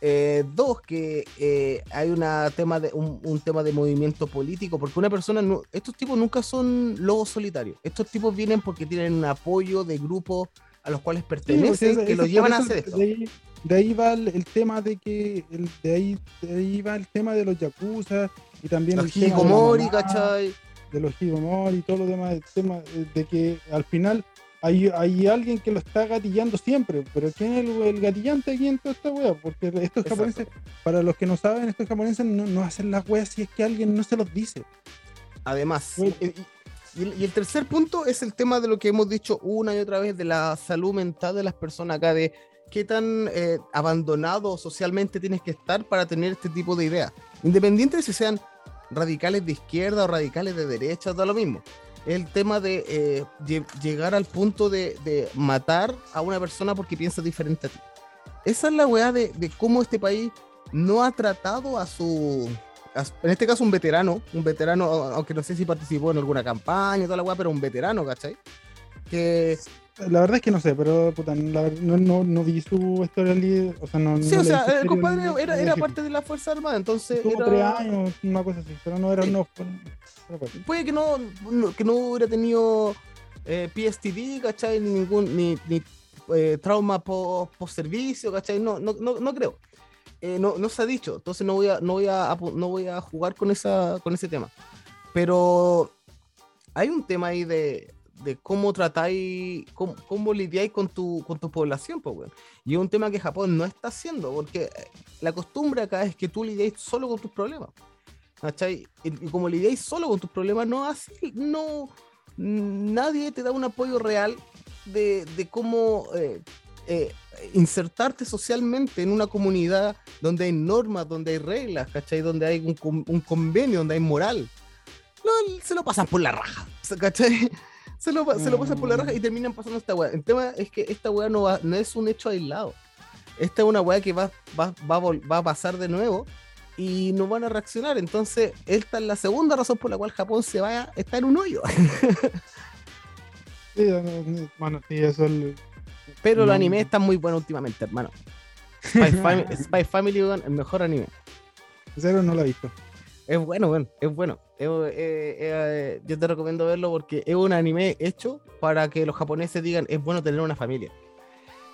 Eh, dos, que hay una tema de, un, un tema de movimiento político, porque una persona, no- estos tipos nunca son lobos solitarios, estos tipos vienen porque tienen un apoyo de grupos a los cuales pertenecen, Sí, pues, que ese- los llevan a hacer esto. De ahí, de ahí va el, el tema de que, el- de, ahí, de ahí va el tema de los yakuza y también Los mamá, ¿cachai? de los hikikomori y todo lo demás, el tema de que al final hay, hay alguien que lo está gatillando siempre, pero ¿quién es el, el gatillante aquí en toda esta wea? Porque estos Exacto. japoneses, para los que no saben, estos japoneses no, no hacen las weas si es que alguien no se los dice. Además, y, y el tercer punto es el tema de lo que hemos dicho una y otra vez de la salud mental de las personas acá, de qué tan eh, abandonado socialmente tienes que estar para tener este tipo de ideas. Independiente de si sean radicales de izquierda o radicales de derecha, da lo mismo. El tema de eh, lle- llegar al punto de, matar a una persona porque piensa diferente a ti. Esa es la weá de, cómo este país no ha tratado a su, as- en este caso un veterano, un veterano, aunque no sé si participó en alguna campaña toda la weá, pero un veterano, ¿cachai? Que, La verdad es que no sé, pero puta, la no, no, no vi su historia o sea, no, sí, o sea, el compadre era, parte de la Fuerza Armada, entonces Estuvo era- tres años, una cosa así, pero no era Sí. no, puede que no, que no hubiera tenido eh, PSTD, ¿cachai? Ni ningún, ni, ni, eh, trauma post servicio, ¿cachai? No, no, no, no creo. Eh, no, no se ha dicho, entonces no voy a, no voy a, no voy a jugar con, esa, con ese tema. Pero hay un tema ahí de, de cómo tratáis, cómo, cómo lidiáis con tu, con tu población, pues, weón. Y es un tema que Japón no está haciendo, porque eh, la costumbre acá es que tú lidiáis solo con tus problemas. ¿Cachai? Y, y como lidiáis solo con tus problemas, no así, no, nadie te da un apoyo real de, de cómo eh, eh, insertarte socialmente en una comunidad donde hay normas, donde hay reglas, ¿cachai? Donde hay un, un convenio, donde hay moral. No, se lo pasan por la raja, ¿cachai? Se lo, pa- se lo pasan por la Mm. raja y terminan pasando esta weá. El tema es que esta weá no, va- no es un hecho aislado. Esta es una weá que va, va, va, a vol- va a pasar de nuevo y no van a reaccionar. Entonces, esta es la segunda razón por la cual Japón se va a estar en un hoyo. Sí, eh, bueno, sí, eso es el- Pero los animes están muy buenos últimamente, hermano. Spy, Fami- Spy Family, el mejor anime. Cero no lo he visto. Es bueno, weón, es bueno. Es- eh, eh, yo te recomiendo verlo porque es un anime hecho para que los japoneses digan es bueno tener una familia.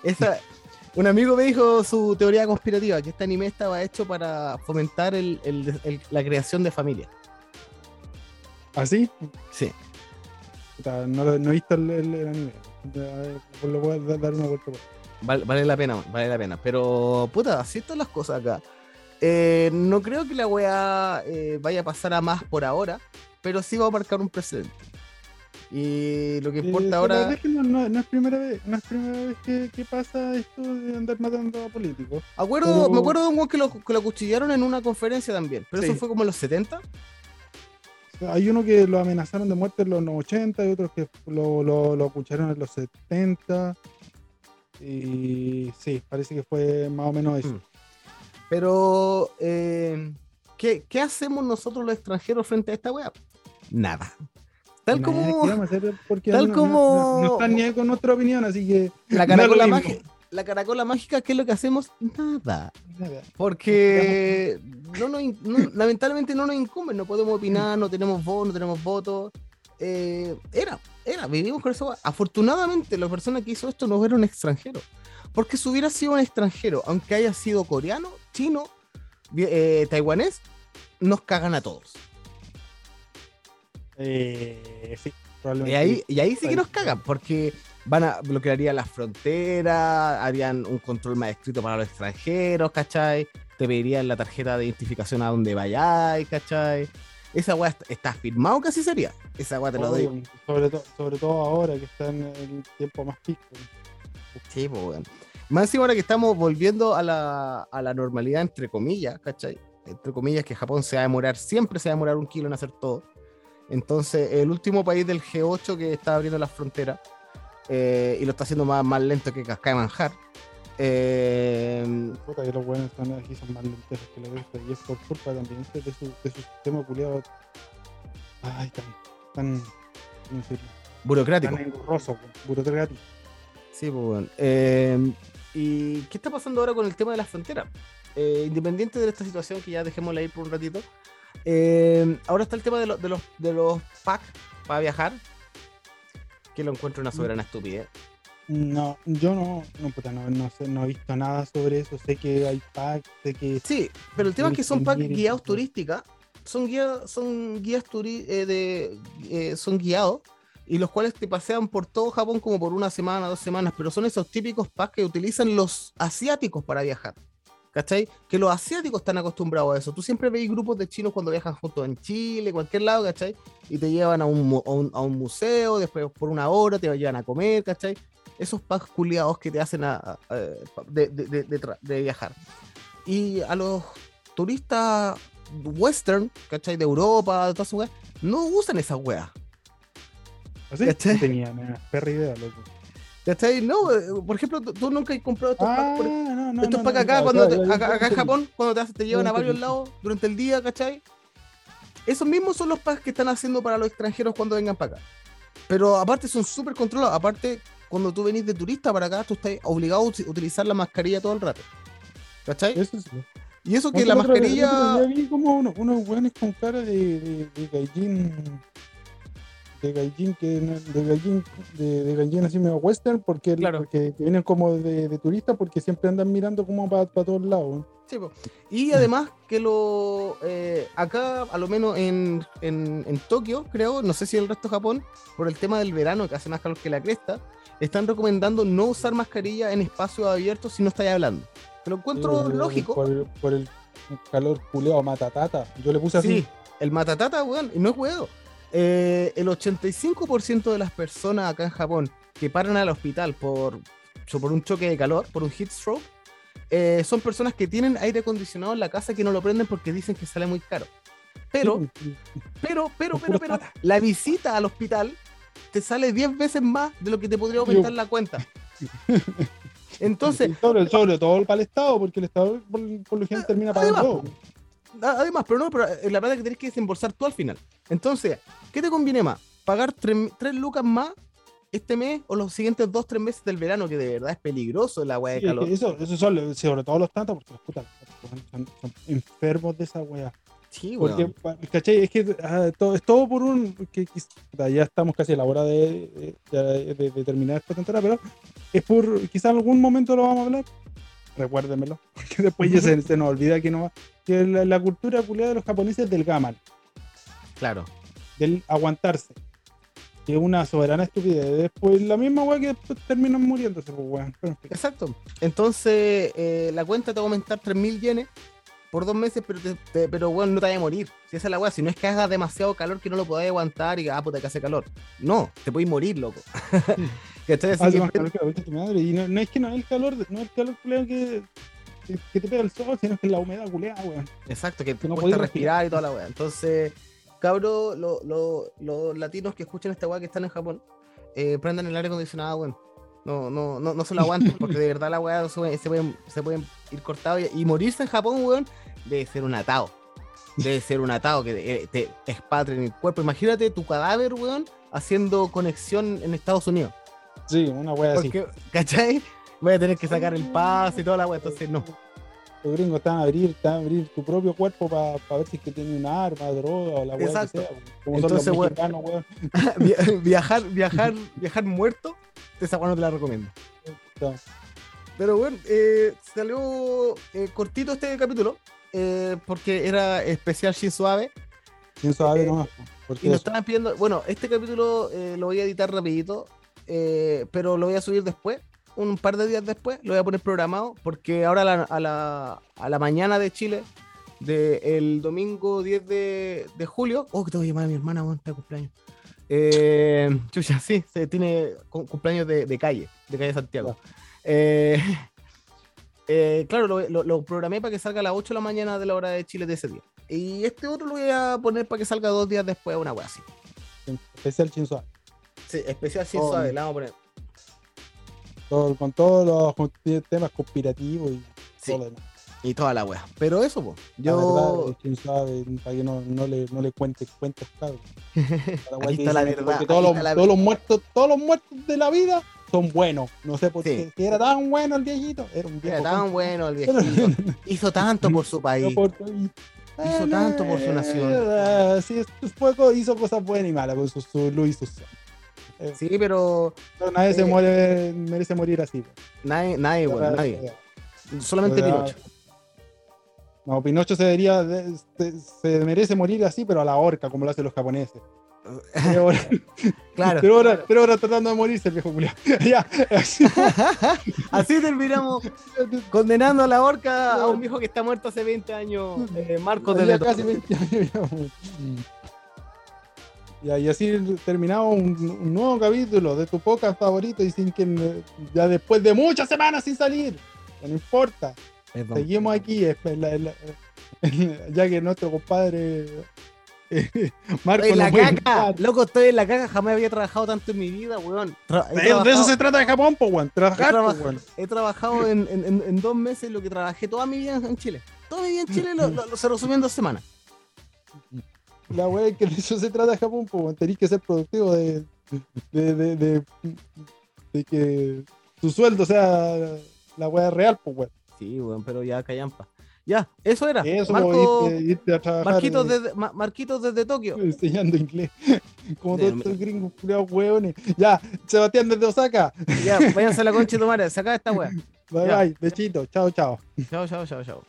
Esa, un amigo me dijo su teoría conspirativa, que este anime estaba hecho para fomentar el- el- el- la creación de familia. ¿Así? Sí. Puta, No, no he visto el, anime. Pues lo a dar- una vuelta. por- Vale, vale la pena, vale la pena. Pero, puta, así están las cosas acá. Eh, no creo que la weá eh, vaya a pasar a más por ahora, pero sí va a marcar un precedente. Y lo que Eh, importa ahora. verdad es que no, no- no es primera vez, no es primera vez que, que pasa esto de andar matando a políticos. Acuerdo, Pero- Me acuerdo de un weón que lo, que lo acuchillaron en una conferencia también, pero Sí. eso fue como en los 70. O sea, Hay uno que lo amenazaron de muerte en los 80 y otros que lo, lo, lo acuchillaron en los 70. Y sí, parece que fue más o menos eso. Mm. Pero, eh, ¿qué, qué hacemos nosotros los extranjeros frente a esta weá? Nada. Tal como tal no- como- No, no están ni ahí con nuestra opinión, así que. la caracola mágica. La caracola mágica, ¿qué es lo que hacemos? Nada. Nada. Porque no nos lamentablemente no nos incumben, no podemos opinar, no tenemos voz, no tenemos votos. Eh, era, era, vivimos con eso. Afortunadamente, la persona que hizo esto no era un extranjero. Porque si hubiera sido un extranjero, aunque haya sido coreano, chino, eh, taiwanés, nos cagan a todos. Eh, sí, Y probablemente. ahí, y ahí sí que nos cagan, porque van a bloquearían las fronteras, harían un control más estricto para los extranjeros, ¿cachai? Te pedirían la tarjeta de identificación a donde vayáis, ¿cachai? Esa weá está, firmado que así sería. Esa weá te lo doy. Obvio, sobre, to- sobre todo ahora que está en el tiempo más pico. Sí, pues, weón. Más encima ahora que estamos volviendo a la, a la normalidad, entre comillas, ¿cachai? Entre comillas, que Japón se va a demorar, siempre se va a demorar un kilo en hacer todo. Entonces, el último país del G8 que está abriendo las fronteras eh, y lo está haciendo más, más lento que Cascada de Manjar. eh, Puta que los buenos están aquí son más lentejas que la vista y es por culpa también de su, de su sistema culiado. Ay, tan, tan, ¿cómo decirlo? burocrático. tan engorroso, burocrático. Sí, pues, weón. Eh, ¿Y qué está pasando ahora con el tema de las fronteras? Eh, independiente de esta situación, que ya dejémosla ir por un ratito, eh, ahora está el tema de, lo- de los, de los packs para viajar, que lo encuentro una soberana estupidez. No, yo no, no, puta, no, no sé, no he visto nada sobre eso. Sé que hay packs, sé que Sí, pero el tema es que son packs guiados turísticas, son guías, son guías turi- eh, de, eh, son guiados y los cuales te pasean por todo Japón como por una semana, dos semanas, pero son esos típicos packs que utilizan los asiáticos para viajar. ¿Cachai? Que los asiáticos están acostumbrados a eso. Tú siempre veis grupos de chinos cuando viajan juntos en Chile, cualquier lado, ¿cachai? Y te llevan a un, a un, a un museo, después por una hora te llevan a comer, ¿cachai? Esos packs culiados que te hacen a- de, de- de- de viajar. Y a los turistas western, ¿cachai? De Europa, de todas esas weas, no usan esas weas. Así ¿Cachai? no tenía una perra idea, loco. ¿Cachai? No, eh, por ejemplo, tú, nunca has comprado estos Ah, packs. por- no, no, estos packs acá, cuando te- acá, en. Japón, cuando te, hace- te llevan a varios lados durante el día, ¿cachai? Esos mismos son los packs que están haciendo para los extranjeros cuando vengan para acá. Pero aparte son súper controlados. Aparte, cuando tú venís de turista para acá, tú estás obligado a uti- utilizar la mascarilla todo el rato. ¿Cachai? Eso sí. Y eso que la mascarilla... otro día vi como unos, unos weones con cara de, de, de. De gaijin, que, de gaijin, de, de gaijin así medio western, porque, Claro. porque que vienen como de, de turistas, porque siempre andan mirando como para todos lados. Sí. Y además que lo eh, acá, a lo menos en, en, en Tokio, creo, no sé si el resto de Japón, por el tema del verano que hace más calor que la cresta, están recomendando no usar mascarilla en espacios abiertos si no estáis hablando. Te lo encuentro Eh, lógico. Por, el- por el calor culeado matatata. Yo le puse así. Sí, el matatata, weón, y no es huevo. Eh, el 85% de las personas acá en Japón que paran al hospital por, por un choque de calor, por un heat stroke, eh, son personas que tienen aire acondicionado en la casa que no lo prenden porque dicen que sale muy caro. Pero, pero, pero, pero, pero, la visita al hospital te sale 10 veces más de lo que te podría aumentar la cuenta. Entonces, sobre, sobre todo para el Estado, porque el Estado por, por lo general termina pagando todo. Además, pero no, pero es la plata que tenés que desembolsar tú al final. Entonces, ¿qué te conviene más? ¿Pagar 3 lucas más este mes o los siguientes 2, 3 meses del verano, que de verdad es peligroso la weá de Sí, es que calor? eso, eso son sobre todo los tantos, porque los putas son, son enfermos de esa weá. Sí, Porque, weón. pa- ¿cachai? Es que ah, todo, es todo por un. Que, puta, ya estamos casi a la hora de, de, de- de terminar esta temporada, pero es por. Quizás en algún momento lo vamos a hablar. Recuérdenmelo, porque después ya se, se nos olvida que no. Que la, la cultura culiada de los japoneses es del gaman, Claro. del aguantarse. Que es una soberana estupidez. Después la misma weá que después terminan muriéndose, pues weón. Exacto. Entonces, eh, la cuenta te va a aumentar 3.000 yenes por dos meses, pero, te, te- pero bueno, no te vaya a morir. Si esa es la weá, si no es que haga demasiado calor que no lo podáis aguantar y ah, puta, que hace calor. No, te podéis morir, loco. ¿Cachai? Así Hace que- más calor que la concha de tu madre. Y no, no es que no es el calor, no es el calor culiao que, que, que te pega el sol, sino que es la humedad culiada, weón. Exacto, que te no cuesta respirar y toda la weá. Entonces, cabros, lo- lo- los latinos que escuchen esta weá que están en Japón, eh, prendan el aire acondicionado, weón. No, no, no, no se lo aguanten, porque de verdad la weá se, puede- se pueden, se pueden ir cortados y, y morirse en Japón, weón, debe ser un atado. Debe ser un atado que te, te expatria en el cuerpo. Imagínate tu cadáver, weón, haciendo conexión en Estados Unidos. Sí, una wea así. Porque, ¿cachai? Voy a tener que sacar el pase y toda la weá, entonces no. Los gringos están a abrir, están a abrir tu propio cuerpo para ver si es que tiene un arma, droga o la wea Exacto. que sea. weón. Como Entonces, son los weón. mexicanos, viajar, viajar, viajar muerto, esa weá no te la recomiendo. Pero bueno, eh, salió eh, cortito este capítulo, eh, porque era especial Shin Suave. Sin suave nomás. Y nos estaban pidiendo, bueno, este capítulo lo voy a editar rapidito, eh, pero lo voy a subir después, un par de días después, lo voy a poner programado, porque ahora a la, a la, a la mañana de Chile, del domingo 10 de, de julio, oh, que tengo que llamar a mi hermana, bueno, está de cumpleaños. Eh, chucha, sí, se tiene cu- cumpleaños de, de calle, de calle Santiago. Eh, eh, claro, lo, lo- lo programé para que salga a las 8 de la mañana de la hora de Chile de ese día. Y este otro lo voy a poner para que salga dos días después, una wea así. Especial suave. Sí, especial sin Oh, suave, la vamos a poner. Todo- con todos los temas conspirativos y Sí. todo lo demás. Y toda la wea. Pero eso. La Yo. verdad, sin suave, para que no, no le, no le cuente cuentos, cabrón. Aquí está la verdad, todos los, la todos los muertos, todos los muertos de la vida son buenos. No sé por qué. Si era tan bueno el viejito, era un viejo. Era tan bueno el viejito. Hizo tanto por su país. por- Hizo tanto por su nación. Eh, Sí, fue hizo cosas buenas y malas con su, su Sí, pero Pero nadie se Eh, muere, merece morir así. nadie, nadie, bueno, nadie. Solamente Pinocho. No, Pinocho se debería, de- se, se merece morir así, pero a la horca, como lo hacen los japoneses. Tres horas, Claro. tres horas- tres horas tratando de morirse el viejo culiao. ya, así. Así terminamos condenando a la horca a un viejo que está muerto hace 20 años. eh, Marcos de casi 20 años. Ya. Y así terminamos un, un nuevo capítulo de tu podcast favorito y sin que ya después de muchas semanas sin salir, no importa, Perdón. seguimos aquí, es- es la- la- ya que nuestro compadre eh, Marco Estoy en la caca, loco, estoy en la caca, jamás había trabajado tanto en mi vida, weón. Tra- De, de eso se trata de Japón, po, weón, trabajar, He po, weón. he trabajado en, en- en- en dos meses lo que trabajé toda mi vida en Chile. Toda mi vida en Chile lo, lo- lo se resumió en dos semanas. La es que de eso se trata Japón, pues. Tenés que ser productivo de, de, de, de, de que tu sueldo sea la weá real, pues weón. Sí, weón, pero ya callampa. Ya, eso era. Eso, Marco, irte, irte a trabajar Marquitos, desde, Ma- Marquitos desde Tokio. enseñando inglés. Como todos estos gringos culiados hueones. Ya, Sebastián desde Osaka. Ya, váyanse a la concha de tu madre. Saca esta weá. Bye Ya. bye, besito, chao, chao. Chao, chao, chao, chao.